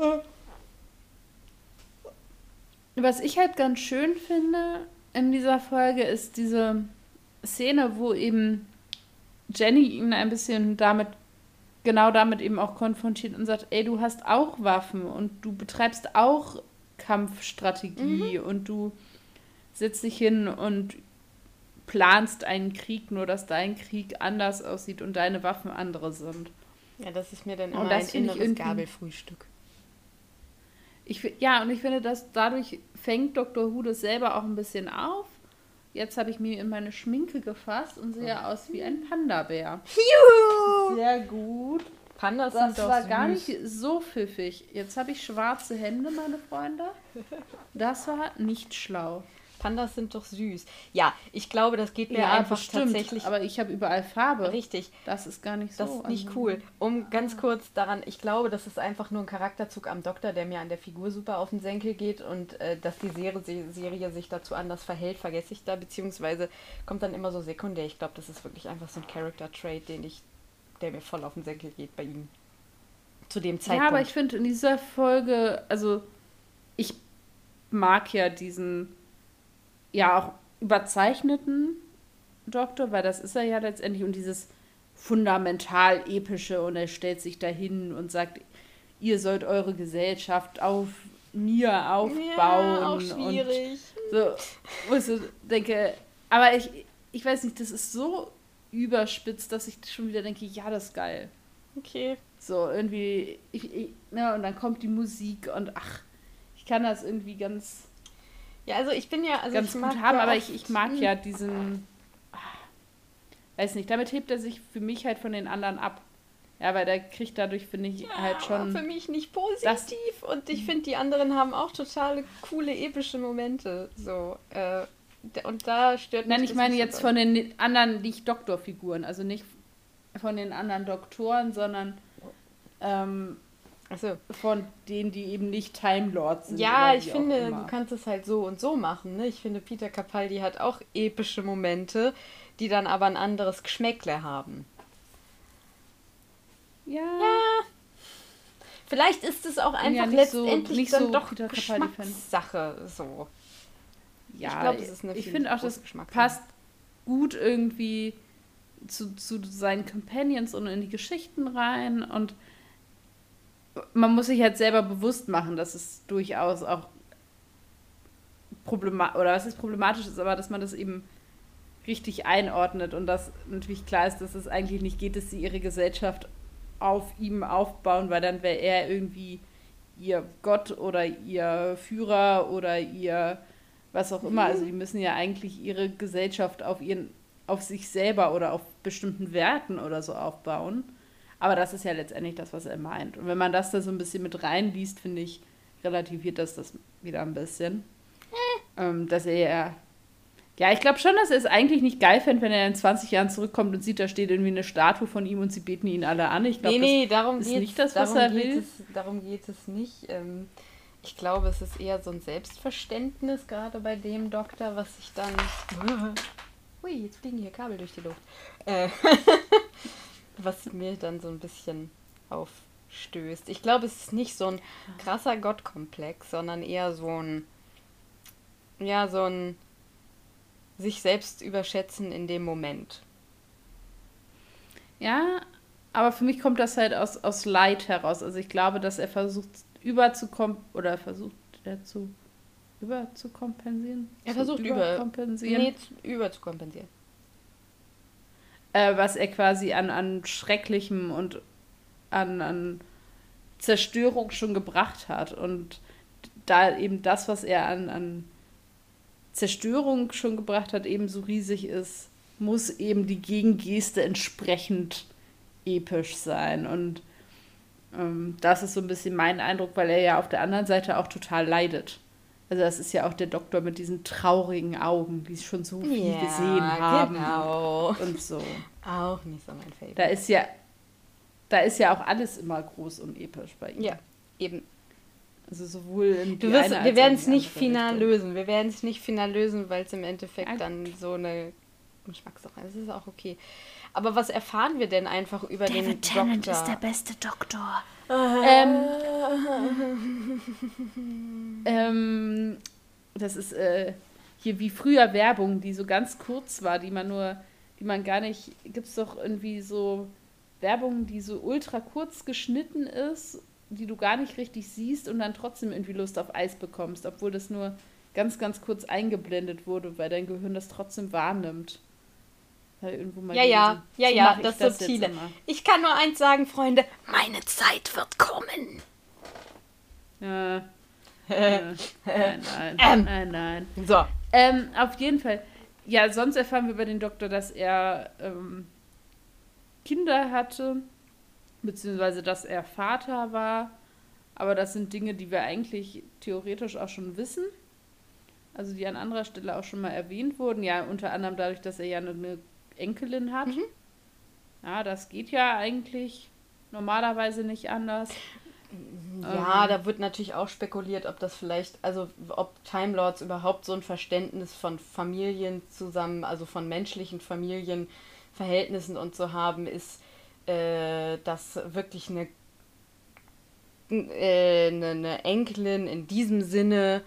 Äh. Was ich halt ganz schön finde in dieser Folge ist diese Szene, wo eben Jenny ihn ein bisschen damit, genau damit eben auch konfrontiert und sagt, ey, du hast auch Waffen und du betreibst auch Kampfstrategie mhm. und du setzt dich hin und planst einen Krieg, nur dass dein Krieg anders aussieht und deine Waffen andere sind. Ja, das ist mir dann immer ein inneres Gabelfrühstück. Ich, ja, und ich finde, dass dadurch fängt Dr. Who das selber auch ein bisschen auf Jetzt habe ich mir in meine Schminke gefasst und sehe aus wie ein Panda-Bär. Juhu! Sehr gut. Pandas das sind doch war süß. gar nicht so pfiffig. Jetzt habe ich schwarze Hände, meine Freunde. Das war nicht schlau. Pandas sind doch süß. Ja, ich glaube, das geht mir ja, einfach bestimmt, tatsächlich. Aber ich habe überall Farbe. Richtig. Das ist gar nicht so. Das ist nicht also cool. Um ganz kurz daran, ich glaube, das ist einfach nur ein Charakterzug am Doktor, der mir an der Figur super auf den Senkel geht und äh, dass die Serie, Serie sich dazu anders verhält, vergesse ich da, beziehungsweise kommt dann immer so sekundär. Ich glaube, das ist wirklich einfach so ein Character-Trait, den ich, der mir voll auf den Senkel geht bei ihm. Zu dem Zeitpunkt. Ja, aber ich finde in dieser Folge, also ich mag ja diesen ja auch überzeichneten Doktor, weil das ist er ja letztendlich und dieses fundamental epische und er stellt sich dahin und sagt, ihr sollt eure Gesellschaft auf mir aufbauen. Ja, auch schwierig. Und so, wo ich so denke, aber ich, ich weiß nicht, das ist so überspitzt, dass ich schon wieder denke, ja, das ist geil. Okay. So, irgendwie, ich, ich, ja, und dann kommt die Musik und ach, ich kann das irgendwie ganz ja, also ich bin ja. Also ganz gut haben, aber ich, ich mag ja diesen. Ah, weiß nicht, damit hebt er sich für mich halt von den anderen ab. Ja, weil der kriegt dadurch, finde ich, ja, halt schon. Für mich nicht positiv. Und ich finde, die anderen haben auch totale coole, epische Momente. So. Äh, und da stört mich. Nein, ich meine jetzt von den anderen nicht Doktorfiguren. Also nicht von den anderen Doktoren, sondern ähm, so. Von denen, die eben nicht Time Lords sind. Ja, ich finde, du kannst es halt so und so machen. Ne? Ich finde, Peter Capaldi hat auch epische Momente, die dann aber ein anderes Geschmäckle haben. Ja. ja. Vielleicht ist es auch einfach ja, letztendlich so, dann so doch Peter Geschmackssache. So. Ja, ich glaube, es ist eine Ich finde auch, das passt gut irgendwie zu, zu seinen Companions und in die Geschichten rein und man muss sich halt selber bewusst machen, dass es durchaus auch problematisch, oder was ist problematisch ist, aber dass man das eben richtig einordnet und dass natürlich klar ist, dass es eigentlich nicht geht, dass sie ihre Gesellschaft auf ihm aufbauen, weil dann wäre er irgendwie ihr Gott oder ihr Führer oder ihr was auch immer. Also die müssen ja eigentlich ihre Gesellschaft auf ihren, auf sich selber oder auf bestimmten Werten oder so aufbauen. Aber das ist ja letztendlich das, was er meint. Und wenn man das da so ein bisschen mit reinliest, finde ich, relativiert das das wieder ein bisschen. Ähm, dass er ja. Ja, ich glaube schon, dass er es eigentlich nicht geil fände, wenn er in 20 Jahren zurückkommt und sieht, da steht irgendwie eine Statue von ihm und sie beten ihn alle an. Ich glaube, nee, nee, darum ist geht's, nicht das, was darum er geht will. Es, darum geht es nicht. Ähm, ich glaube, es ist eher so ein Selbstverständnis, gerade bei dem Doktor, was sich dann. Hui, jetzt fliegen hier Kabel durch die Luft. Äh, was mir dann so ein bisschen aufstößt. Ich glaube, es ist nicht so ein krasser Gottkomplex, sondern eher so ein. Ja, so ein. sich selbst überschätzen in dem Moment. Ja, aber für mich kommt das halt aus, aus Leid heraus. Also ich glaube, dass er versucht überzukommen oder versucht er zu überzukompensieren. Er versucht über- überkompensieren. Nee, zu- überzukompensieren. Äh, was er quasi an, an Schrecklichem und an, an Zerstörung schon gebracht hat. Und da eben das, was er an, an Zerstörung schon gebracht hat, eben so riesig ist, muss eben die Gegengeste entsprechend episch sein. Und ähm, das ist so ein bisschen mein Eindruck, weil er ja auf der anderen Seite auch total leidet. Also das ist ja auch der Doktor mit diesen traurigen Augen, die schon so viel Ja, gesehen haben Genau. und so. Auch nicht so mein Favorite. Da ist ja, da ist ja auch alles immer groß und episch bei ihm. ja, eben. Also sowohl in Du wirst, wir werden es nicht final Richtung. lösen. Wir werden es nicht final lösen, weil es im Endeffekt Ja. dann so eine Geschmackssache ist. Das ist auch okay. Aber was erfahren wir denn einfach über den David Tennant Doktor? ist der beste Doktor. Ähm, ähm, das ist äh, hier wie früher Werbung, die so ganz kurz war, die man nur, die man gar nicht, gibt es doch irgendwie so Werbung, die so ultra kurz geschnitten ist, die du gar nicht richtig siehst und dann trotzdem irgendwie Lust auf Eis bekommst, obwohl das nur ganz, ganz kurz eingeblendet wurde, weil dein Gehirn das trotzdem wahrnimmt. Weil irgendwo mal Ja, ja, ja, So ja, das jetzt Subtile. Ich kann nur eins sagen, Freunde. Meine Zeit wird kommen. Ja. Äh, nein, nein, Ähm. nein, nein. So. Ähm, auf jeden Fall. Ja, sonst erfahren wir über den Doktor, dass er ähm, Kinder hatte, beziehungsweise dass er Vater war. Aber das sind Dinge, die wir eigentlich theoretisch auch schon wissen. Also die an anderer Stelle auch schon mal erwähnt wurden. Ja, unter anderem dadurch, dass er ja eine, eine Enkelin hat. Mhm. Ja, das geht ja eigentlich normalerweise nicht anders. Ja, Ähm. da wird natürlich auch spekuliert, ob das vielleicht, also ob Time Lords überhaupt so ein Verständnis von Familien zusammen, also von menschlichen Familienverhältnissen und so haben, ist, äh, dass wirklich eine, äh, eine, eine Enkelin in diesem Sinne,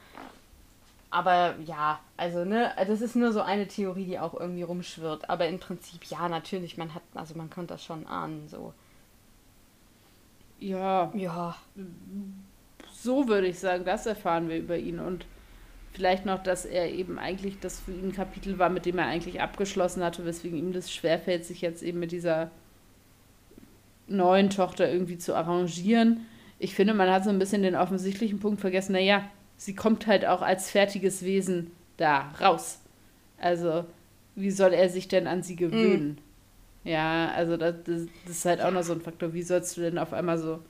aber ja, also ne, das ist nur so eine Theorie, die auch irgendwie rumschwirrt, aber im Prinzip ja, natürlich, man hat, also man konnte das schon ahnen, so. Ja, Ja. so würde ich sagen, das erfahren wir über ihn. Und vielleicht noch, dass er eben eigentlich das für ihn ein Kapitel war, mit dem er eigentlich abgeschlossen hatte, weswegen ihm das schwerfällt, sich jetzt eben mit dieser neuen Tochter irgendwie zu arrangieren. Ich finde, man hat so ein bisschen den offensichtlichen Punkt vergessen, naja, sie kommt halt auch als fertiges Wesen da raus. Also, wie soll er sich denn an sie gewöhnen? Ja, also das, das, das ist halt auch noch so ein Faktor. Wie sollst du denn auf einmal so,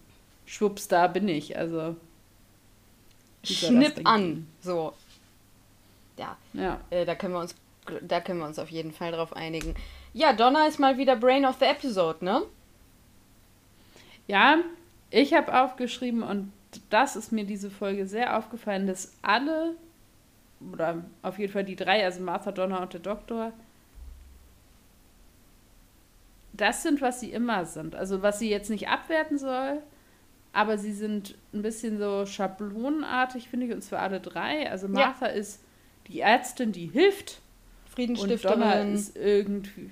schwupps, da bin ich? Also, Schnipp an. So. Ja, Ja, äh, da können wir uns da können wir uns auf jeden Fall drauf einigen. Ja, Donna ist mal wieder Brain of the Episode, ne? ja ich habe aufgeschrieben und das ist mir diese Folge sehr aufgefallen, dass alle, oder auf jeden Fall die drei, also Martha, Donna und der Doktor, das sind, was sie immer sind. Also was sie jetzt nicht abwerten soll, aber sie sind ein bisschen so schablonenartig, finde ich, und zwar alle drei. Also Martha ist die Ärztin, die hilft. Und Donna Friedensstifterin. ist irgendwie.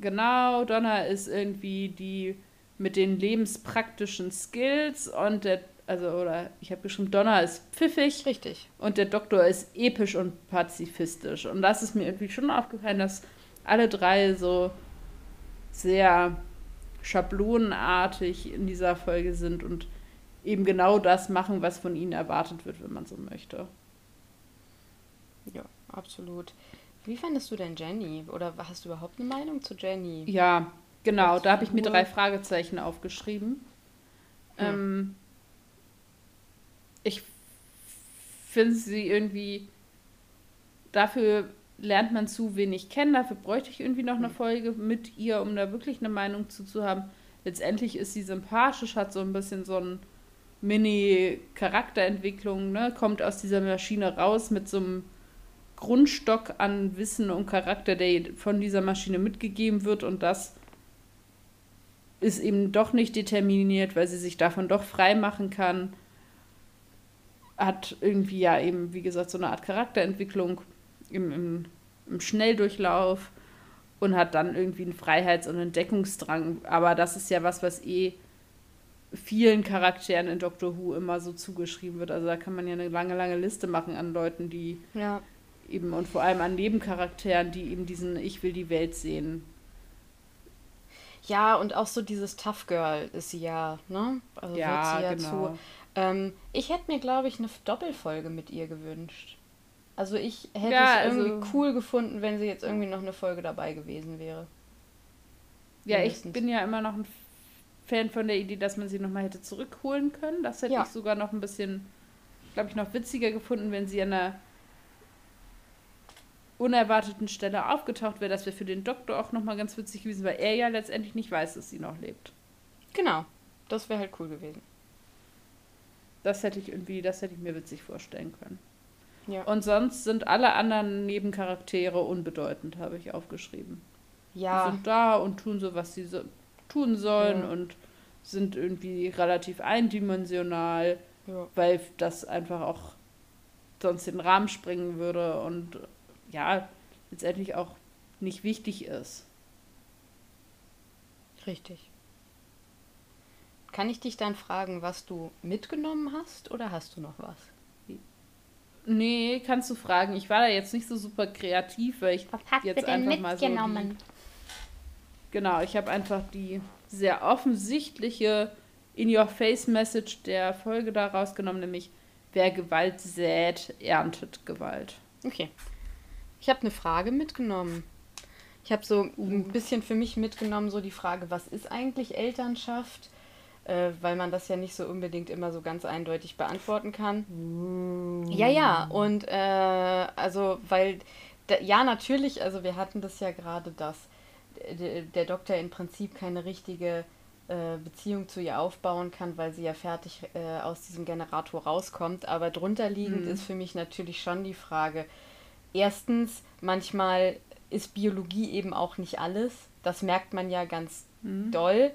Genau, Donna ist irgendwie die mit den lebenspraktischen Skills und der, also, oder ich habe geschrieben, Donna ist pfiffig Richtig. und der Doktor ist episch und pazifistisch. Und das ist mir irgendwie schon aufgefallen, dass alle drei so sehr schablonenartig in dieser Folge sind und eben genau das machen, was von ihnen erwartet wird, wenn man so möchte. Ja, absolut. Wie fandest du denn Jenny? Oder hast du überhaupt eine Meinung zu Jenny? Ja, genau. Da habe ich mir drei Fragezeichen aufgeschrieben. Hm. Ähm, ich finde sie irgendwie. Dafür lernt man zu wenig kennen. Dafür bräuchte ich irgendwie noch eine Hm. Folge mit ihr, um da wirklich eine Meinung zu, zu haben. Letztendlich ist sie sympathisch, hat so ein bisschen so ein Mini-Charakterentwicklung, ne? kommt aus dieser Maschine raus mit so einem Grundstock an Wissen und Charakter, der von dieser Maschine mitgegeben wird und das ist eben doch nicht determiniert, weil sie sich davon doch frei machen kann. Hat irgendwie ja eben, wie gesagt, so eine Art Charakterentwicklung im, im, im Schnelldurchlauf und hat dann irgendwie einen Freiheits- und Entdeckungsdrang. Aber das ist ja was, was eh vielen Charakteren in Doctor Who immer so zugeschrieben wird. Also da kann man ja eine lange, lange Liste machen an Leuten, die Ja. eben und vor allem an Nebencharakteren, die eben diesen Ich will die Welt sehen. Ja, und auch so dieses Tough Girl ist sie ja, ne? Also Ja, wird sie ja genau. zu. Ähm, ich hätte mir, glaube ich, eine Doppelfolge mit ihr gewünscht. Also ich hätte Ja, es irgendwie also- cool gefunden, wenn sie jetzt irgendwie noch eine Folge dabei gewesen wäre. Ja, ich Mindestens. bin ja immer noch ein Fan von der Idee, dass man sie nochmal hätte zurückholen können. Das hätte Ja. ich sogar noch ein bisschen, glaube ich, noch witziger gefunden, wenn sie an einer unerwarteten Stelle aufgetaucht wäre. Das wäre für den Doktor auch nochmal ganz witzig gewesen, weil er ja letztendlich nicht weiß, dass sie noch lebt. Genau. Das wäre halt cool gewesen. Das hätte ich irgendwie, das hätte ich mir witzig vorstellen können. Ja. Und sonst sind alle anderen Nebencharaktere unbedeutend, habe ich aufgeschrieben. Die Ja, sind da und tun so, was sie so tun sollen Ja. und sind irgendwie relativ eindimensional, ja. weil das einfach auch sonst den Rahmen sprengen würde und ja, letztendlich auch nicht wichtig ist. richtig. Kann ich dich dann fragen, was du mitgenommen hast oder hast du noch was? Nee, kannst du fragen. Ich war da jetzt nicht so super kreativ, weil ich Was hast jetzt du denn einfach mal so die, mitgenommen? Genau, ich habe einfach die sehr offensichtliche In-Your-Face-Message der Folge da rausgenommen, nämlich wer Gewalt sät, erntet Gewalt. Okay. Ich habe eine Frage mitgenommen. Ich habe so ein bisschen für mich mitgenommen, so die Frage, was ist eigentlich Elternschaft? Äh, weil man das ja nicht so unbedingt immer so ganz eindeutig beantworten kann. Ja, ja, und äh, also, weil, da, ja, natürlich, also wir hatten das ja gerade, dass der, der Doktor im Prinzip keine richtige äh, Beziehung zu ihr aufbauen kann, weil sie ja fertig äh, aus diesem Generator rauskommt. Aber drunter liegend Mhm. ist für mich natürlich schon die Frage, erstens, manchmal ist Biologie eben auch nicht alles. Das merkt man ja ganz Mhm. doll.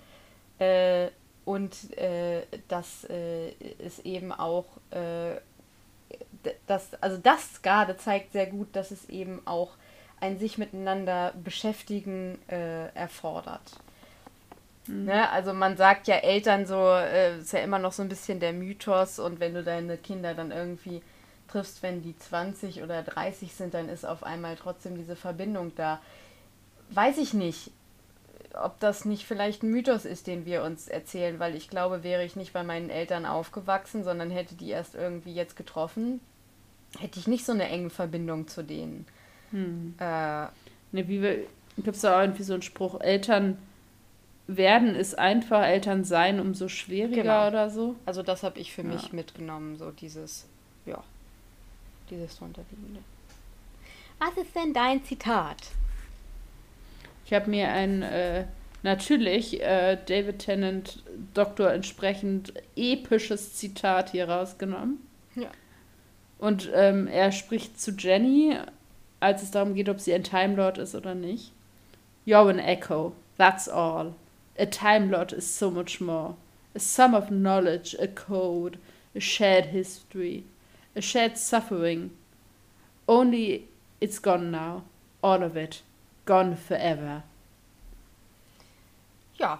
Äh, und äh, dass äh, es eben auch, äh, das, also das gerade zeigt sehr gut, dass es eben auch ein sich miteinander beschäftigen äh, erfordert. Ne? Also man sagt ja Eltern so, äh, ist ja immer noch so ein bisschen der Mythos und wenn du deine Kinder dann irgendwie triffst, wenn die 20 oder 30 sind, dann ist auf einmal trotzdem diese Verbindung da. Weiß ich nicht, ob das nicht vielleicht ein Mythos ist, den wir uns erzählen, weil ich glaube, wäre ich nicht bei meinen Eltern aufgewachsen, sondern hätte die erst irgendwie jetzt getroffen, hätte ich nicht so eine enge Verbindung zu denen. Hm. Äh, Ne, wie gibt es da auch irgendwie so einen Spruch, Eltern werden ist einfach, Eltern sein umso schwieriger Genau. oder so. also das habe ich für Ja. mich mitgenommen, so dieses, ja, dieses drunterliegende. Was ist denn dein Zitat? Ich habe mir ein äh, natürlich äh, David Tennant Doktor entsprechend episches Zitat hier rausgenommen. Ja. Und ähm, er spricht zu Jenny, als es darum geht, ob sie ein Time Lord ist oder nicht. You're an echo, that's all. A Time Lord is so much more. A sum of knowledge, a code, a shared history, a shared suffering. Only it's gone now, all of it, gone forever. Ja,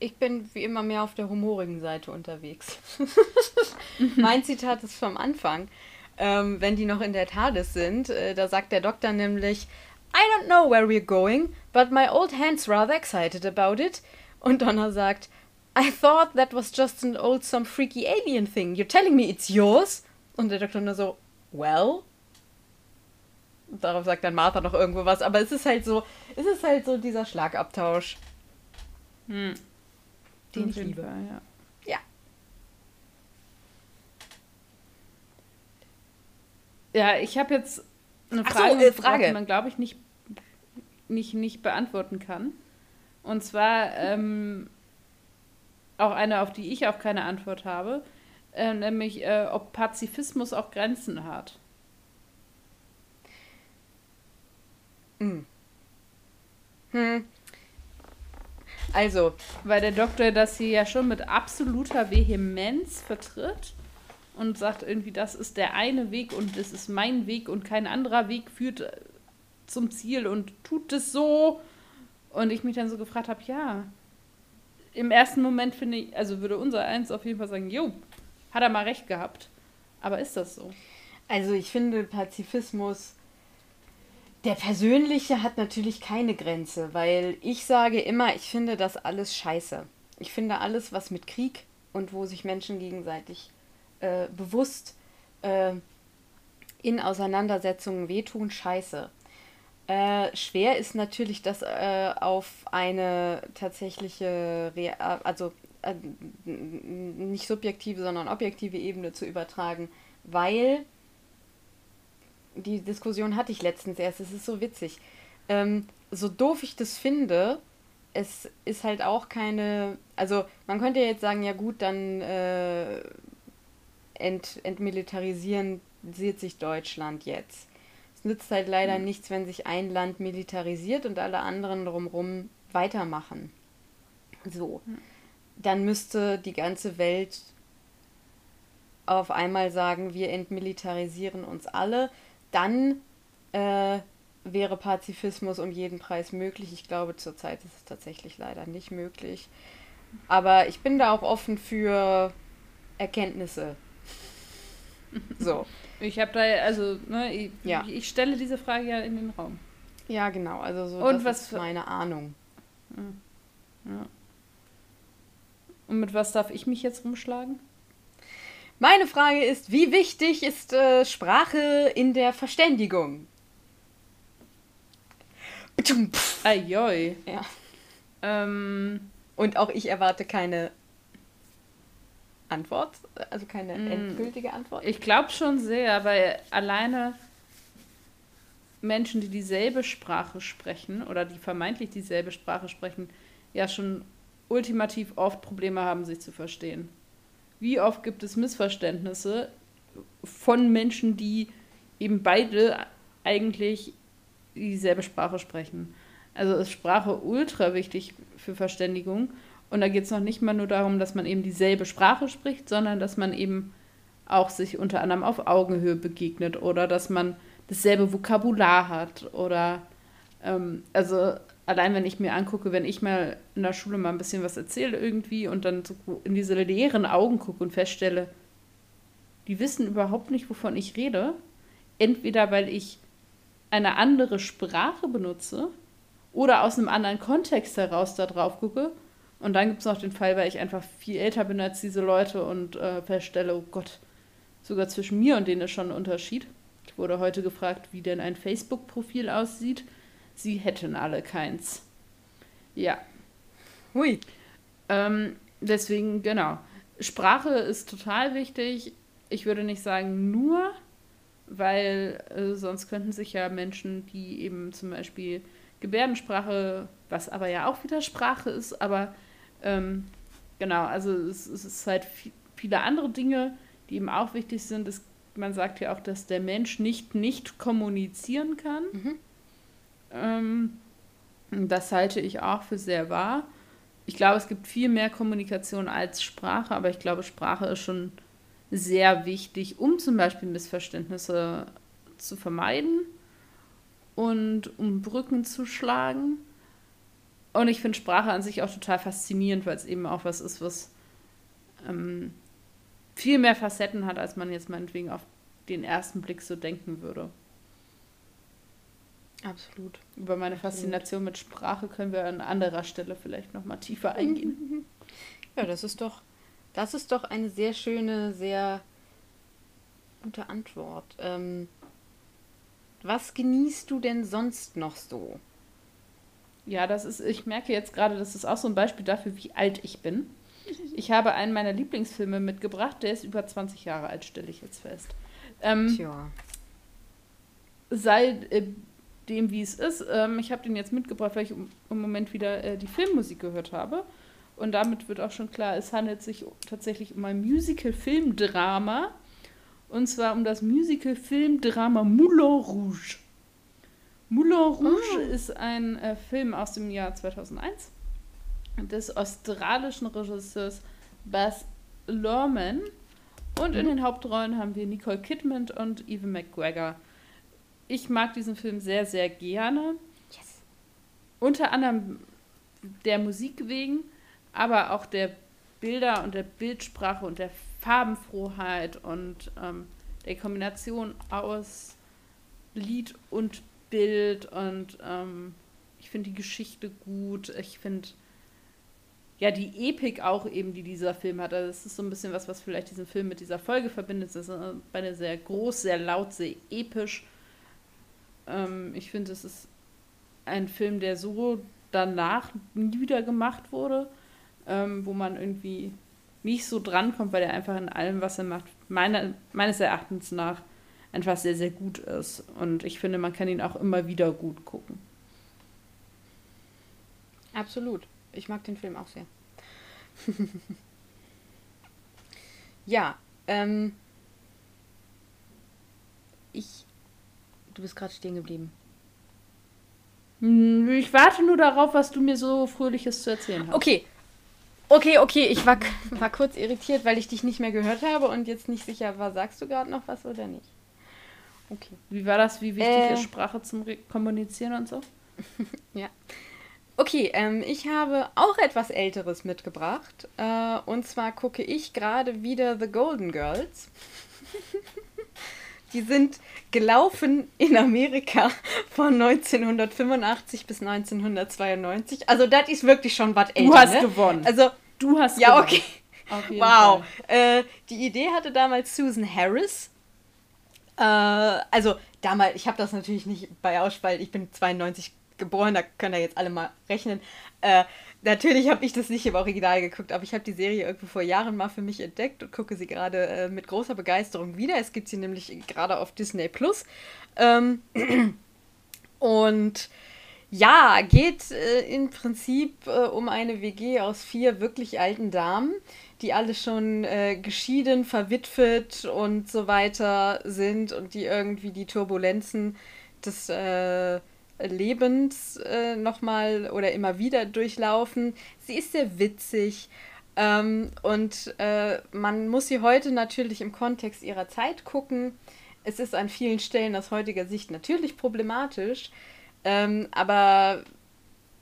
ich bin wie immer mehr auf der humorigen Seite unterwegs. mein Zitat ist vom Anfang, ähm, wenn die noch in der TARDIS sind. Äh, da sagt der Doktor nämlich, I don't know where we're going, but my old hand's rather excited about it. Und Donna sagt, I thought that was just an old some freaky alien thing. You're telling me it's yours? Und der Doktor nur so, well? Und darauf sagt dann Martha noch irgendwo was, aber es ist halt so, es ist halt so dieser Schlagabtausch. Hm. Den ich liebe. Ja. Ja. Ja, ich habe jetzt eine Ach so, Frage, äh, Frage. die man, glaube ich, nicht, nicht, nicht beantworten kann. Und zwar ähm, auch eine, auf die ich auch keine Antwort habe, äh, nämlich äh, ob Pazifismus auch Grenzen hat. Hm. Also, Weil der Doktor das hier ja schon mit absoluter Vehemenz vertritt und sagt irgendwie, das ist der eine Weg und das ist mein Weg und kein anderer Weg führt äh, zum Ziel und tut es so. Und ich mich dann so gefragt habe, ja, im ersten Moment finde ich, also würde unser Eins auf jeden Fall sagen, jo, hat er mal recht gehabt. Aber ist das so? also ich finde Pazifismus, der persönliche hat natürlich keine Grenze, weil ich sage immer, ich finde das alles scheiße. Ich finde alles, was mit Krieg und wo sich Menschen gegenseitig äh, bewusst äh, in Auseinandersetzungen wehtun, scheiße. Äh, schwer ist natürlich, das äh, auf eine tatsächliche, Rea also äh, nicht subjektive, sondern objektive Ebene zu übertragen, weil die Diskussion hatte ich letztens erst, es ist so witzig. Ähm, so doof ich das finde, es ist halt auch keine, also man könnte jetzt sagen, ja gut, dann äh, ent, entmilitarisieren sieht sich Deutschland jetzt. Es nützt halt leider nichts, wenn sich ein Land militarisiert und alle anderen drumherum weitermachen. So. Dann müsste die ganze Welt auf einmal sagen, wir entmilitarisieren uns alle. Dann äh, wäre Pazifismus um jeden Preis möglich. Ich glaube, zurzeit ist es tatsächlich leider nicht möglich. Aber ich bin da auch offen für Erkenntnisse. So. Ich habe da, also, ne, ich, Ja. ich stelle diese Frage ja in den Raum. Ja, genau. Also so Und das was ist für- meine Ahnung. Ja. Und mit was darf ich mich jetzt rumschlagen? Meine Frage ist, wie wichtig ist äh, Sprache in der Verständigung? Ajoi. Ja. Ähm, Und auch ich erwarte keine Antwort, also keine Mm. endgültige Antwort. ich glaube schon sehr, weil alleine Menschen, die dieselbe Sprache sprechen oder die vermeintlich dieselbe Sprache sprechen, ja schon ultimativ oft Probleme haben, sich zu verstehen. Wie oft gibt es Missverständnisse von Menschen, die eben beide eigentlich dieselbe Sprache sprechen. Also ist Sprache ultra wichtig für Verständigung. Und da geht es noch nicht mal nur darum, dass man eben dieselbe Sprache spricht, sondern dass man eben auch sich unter anderem auf Augenhöhe begegnet oder dass man dasselbe Vokabular hat oder ähm, also allein wenn ich mir angucke, wenn ich mal in der Schule mal ein bisschen was erzähle irgendwie und dann so in diese leeren Augen gucke und feststelle, die wissen überhaupt nicht, wovon ich rede. Entweder weil ich eine andere Sprache benutze oder aus einem anderen Kontext heraus da drauf gucke. Und dann gibt es noch den Fall, weil ich einfach viel älter bin als diese Leute und äh, feststelle, oh Gott, sogar zwischen mir und denen ist schon ein Unterschied. Ich wurde heute gefragt, wie denn ein Facebook-Profil aussieht. Sie hätten alle keins. Ja, Hui. ähm, deswegen, genau. Sprache ist total wichtig. Ich würde nicht sagen nur, weil äh, sonst könnten sich ja Menschen, die eben zum Beispiel Gebärdensprache, was aber ja auch wieder Sprache ist, aber ähm, genau, also es, es ist halt vi- viele andere Dinge, die eben auch wichtig sind. Es, man sagt ja auch, dass der Mensch nicht nicht kommunizieren kann. Ähm, das halte ich auch für sehr wahr. Ich glaube, es gibt viel mehr Kommunikation als Sprache, aber ich glaube, Sprache ist schon sehr wichtig, um zum Beispiel Missverständnisse zu vermeiden und um Brücken zu schlagen. Und ich finde Sprache an sich auch total faszinierend, weil es eben auch was ist, was ähm, viel mehr Facetten hat, als man jetzt meinetwegen auf den ersten Blick so denken würde. Absolut. Über meine Faszination mit Sprache können wir an anderer Stelle vielleicht nochmal tiefer eingehen. Ja, das ist doch, das ist doch eine sehr schöne, sehr gute Antwort. Ähm, was genießt du denn sonst noch so? Ja, das ist, ich merke jetzt gerade, das ist auch so ein Beispiel dafür, wie alt ich bin. Ich habe einen meiner Lieblingsfilme mitgebracht, der ist über 20 Jahre alt, stelle ich jetzt fest. Ähm, Tja. sei äh, dem, wie es ist. Ähm, ich habe den jetzt mitgebracht, weil ich im, im Moment wieder äh, die Filmmusik gehört habe. Und damit wird auch schon klar, es handelt sich tatsächlich um ein Musical-Filmdrama. Und zwar um das Musical-Filmdrama Moulin Rouge. Moulin Rouge ist ein äh, Film aus dem Jahr 2001 des australischen Regisseurs Baz Luhrmann. Und in den Hauptrollen haben wir Nicole Kidman und Evan McGregor. Ich mag diesen Film sehr, sehr gerne. Yes. Unter anderem der Musik wegen, aber auch der Bilder und der Bildsprache und der Farbenfrohheit und ähm, der Kombination aus Lied und Bild und ähm, ich finde die Geschichte gut. Ich finde ja die Epik auch eben, die dieser Film hat. Also das ist so ein bisschen was, was vielleicht diesen Film mit dieser Folge verbindet. Das ist äh, beide sehr groß, sehr laut, sehr episch. Ähm, ich finde, es ist ein Film, der so danach nie wieder gemacht wurde, ähm, wo man irgendwie nicht so drankommt, weil er einfach in allem, was er macht, meine, meines Erachtens nach einfach sehr, sehr gut ist. Und ich finde, man kann ihn auch immer wieder gut gucken. Absolut. Ich mag den Film auch sehr. ja, ähm. Ich. Du bist gerade stehen geblieben. Hm, Ich warte nur darauf, was du mir so Fröhliches zu erzählen hast. Okay. Okay, okay, ich war, war kurz irritiert, weil ich dich nicht mehr gehört habe und jetzt nicht sicher war, sagst du gerade noch was oder nicht? Okay. Wie war das? Wie wichtig Äh. ist Sprache zum Re Kommunizieren und so? Ja. Okay, ähm, ich habe auch etwas Älteres mitgebracht. Äh, und zwar gucke ich gerade wieder The Golden Girls. Die sind gelaufen in Amerika von 1985 bis 1992. Also das ist wirklich schon was älter. Du hast ne? gewonnen. Also, Du hast ja, gewonnen. okay. Auf jeden Wow. Äh, die Idee hatte damals Susan Harris. Äh, also damals, ich habe das natürlich nicht bei Auswahl, ich bin 92 geboren, da können ja jetzt alle mal rechnen. Äh, natürlich habe ich das nicht im Original geguckt, aber ich habe die Serie irgendwo vor Jahren mal für mich entdeckt und gucke sie gerade äh, mit großer Begeisterung wieder. Es gibt sie nämlich gerade auf Disney Plus. Ähm, und ja, geht äh, im Prinzip äh, um eine WG aus vier wirklich alten Damen, die alle schon äh, geschieden, verwitwet und so weiter sind und die irgendwie die Turbulenzen des äh, Lebens äh, nochmal oder immer wieder durchlaufen. Sie ist sehr witzig. Ähm, und äh, man muss sie heute natürlich im Kontext ihrer Zeit gucken. Es ist an vielen Stellen aus heutiger Sicht natürlich problematisch. Ähm, aber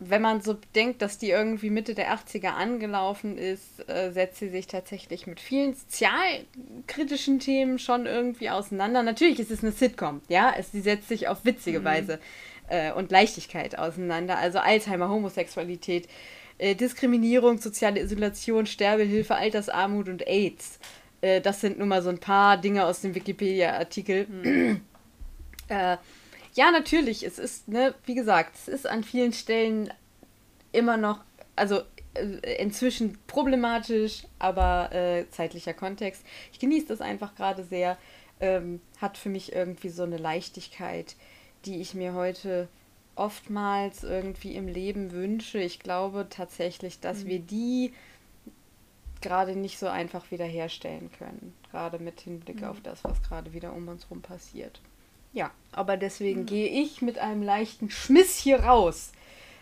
wenn man so denkt, dass die irgendwie Mitte der 80er angelaufen ist, äh, setzt sie sich tatsächlich mit vielen sozialkritischen Themen schon irgendwie auseinander. Natürlich ist es eine Sitcom, ja, es, sie setzt sich auf witzige Weise äh, und Leichtigkeit auseinander. Also Alzheimer, Homosexualität, äh, Diskriminierung, soziale Isolation, Sterbehilfe, Altersarmut und AIDS. Äh, das sind nun mal so ein paar Dinge aus dem Wikipedia-Artikel. äh, ja, natürlich, es ist, ne, wie gesagt, es ist an vielen Stellen immer noch, also äh, inzwischen problematisch, aber äh, zeitlicher Kontext. Ich genieße das einfach gerade sehr. Ähm, hat für mich irgendwie so eine Leichtigkeit, die ich mir heute oftmals irgendwie im Leben wünsche. Ich glaube tatsächlich, dass wir die gerade nicht so einfach wiederherstellen können. Gerade mit Hinblick auf das, was gerade wieder um uns rum passiert. Ja, aber deswegen gehe ich mit einem leichten Schmiss hier raus.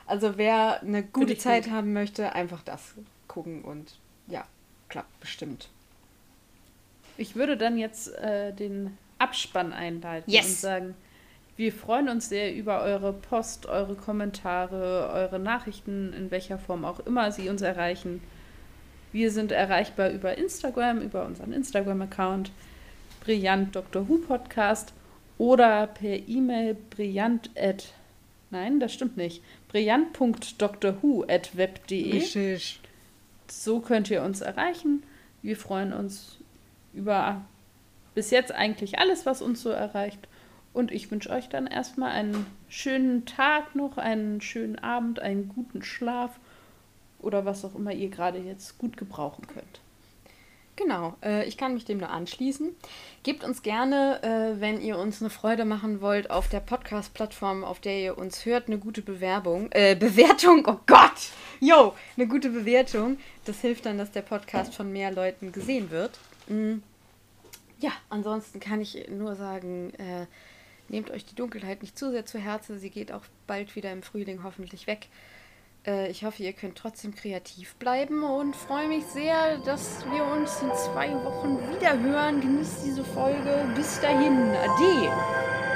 Also wer eine gute Zeit gut. haben möchte, einfach das gucken und ja, klappt bestimmt. Ich würde dann jetzt äh, den Abspann einleiten Yes. und sagen, wir freuen uns sehr über eure Post, eure Kommentare, eure Nachrichten, in welcher Form auch immer sie uns erreichen. Wir sind erreichbar über Instagram, über unseren Instagram-Account Brillant Dr. Who Podcast oder per E-Mail brillant at Nein, das stimmt nicht. brillant.drwho.web.de. Richtig. So könnt ihr uns erreichen. Wir freuen uns über bis jetzt eigentlich alles, was uns so erreicht. Und ich wünsche euch dann erstmal einen schönen Tag noch, einen schönen Abend, einen guten Schlaf oder was auch immer ihr gerade jetzt gut gebrauchen könnt. Genau, äh, ich kann mich dem nur anschließen. Gebt uns gerne, äh, wenn ihr uns eine Freude machen wollt, auf der Podcast-Plattform, auf der ihr uns hört, eine gute Bewerbung. Äh, Bewertung, oh Gott! Yo, eine gute Bewertung. Das hilft dann, dass der Podcast von mehr Leuten gesehen wird. Mm. Ja, ansonsten kann ich nur sagen, äh, nehmt euch die Dunkelheit nicht zu sehr zu Herzen. Sie geht auch bald wieder im Frühling hoffentlich weg. Äh, ich hoffe, ihr könnt trotzdem kreativ bleiben und freue mich sehr, dass wir uns in zwei Wochen wieder hören. Genießt diese Folge. Bis dahin. Ade.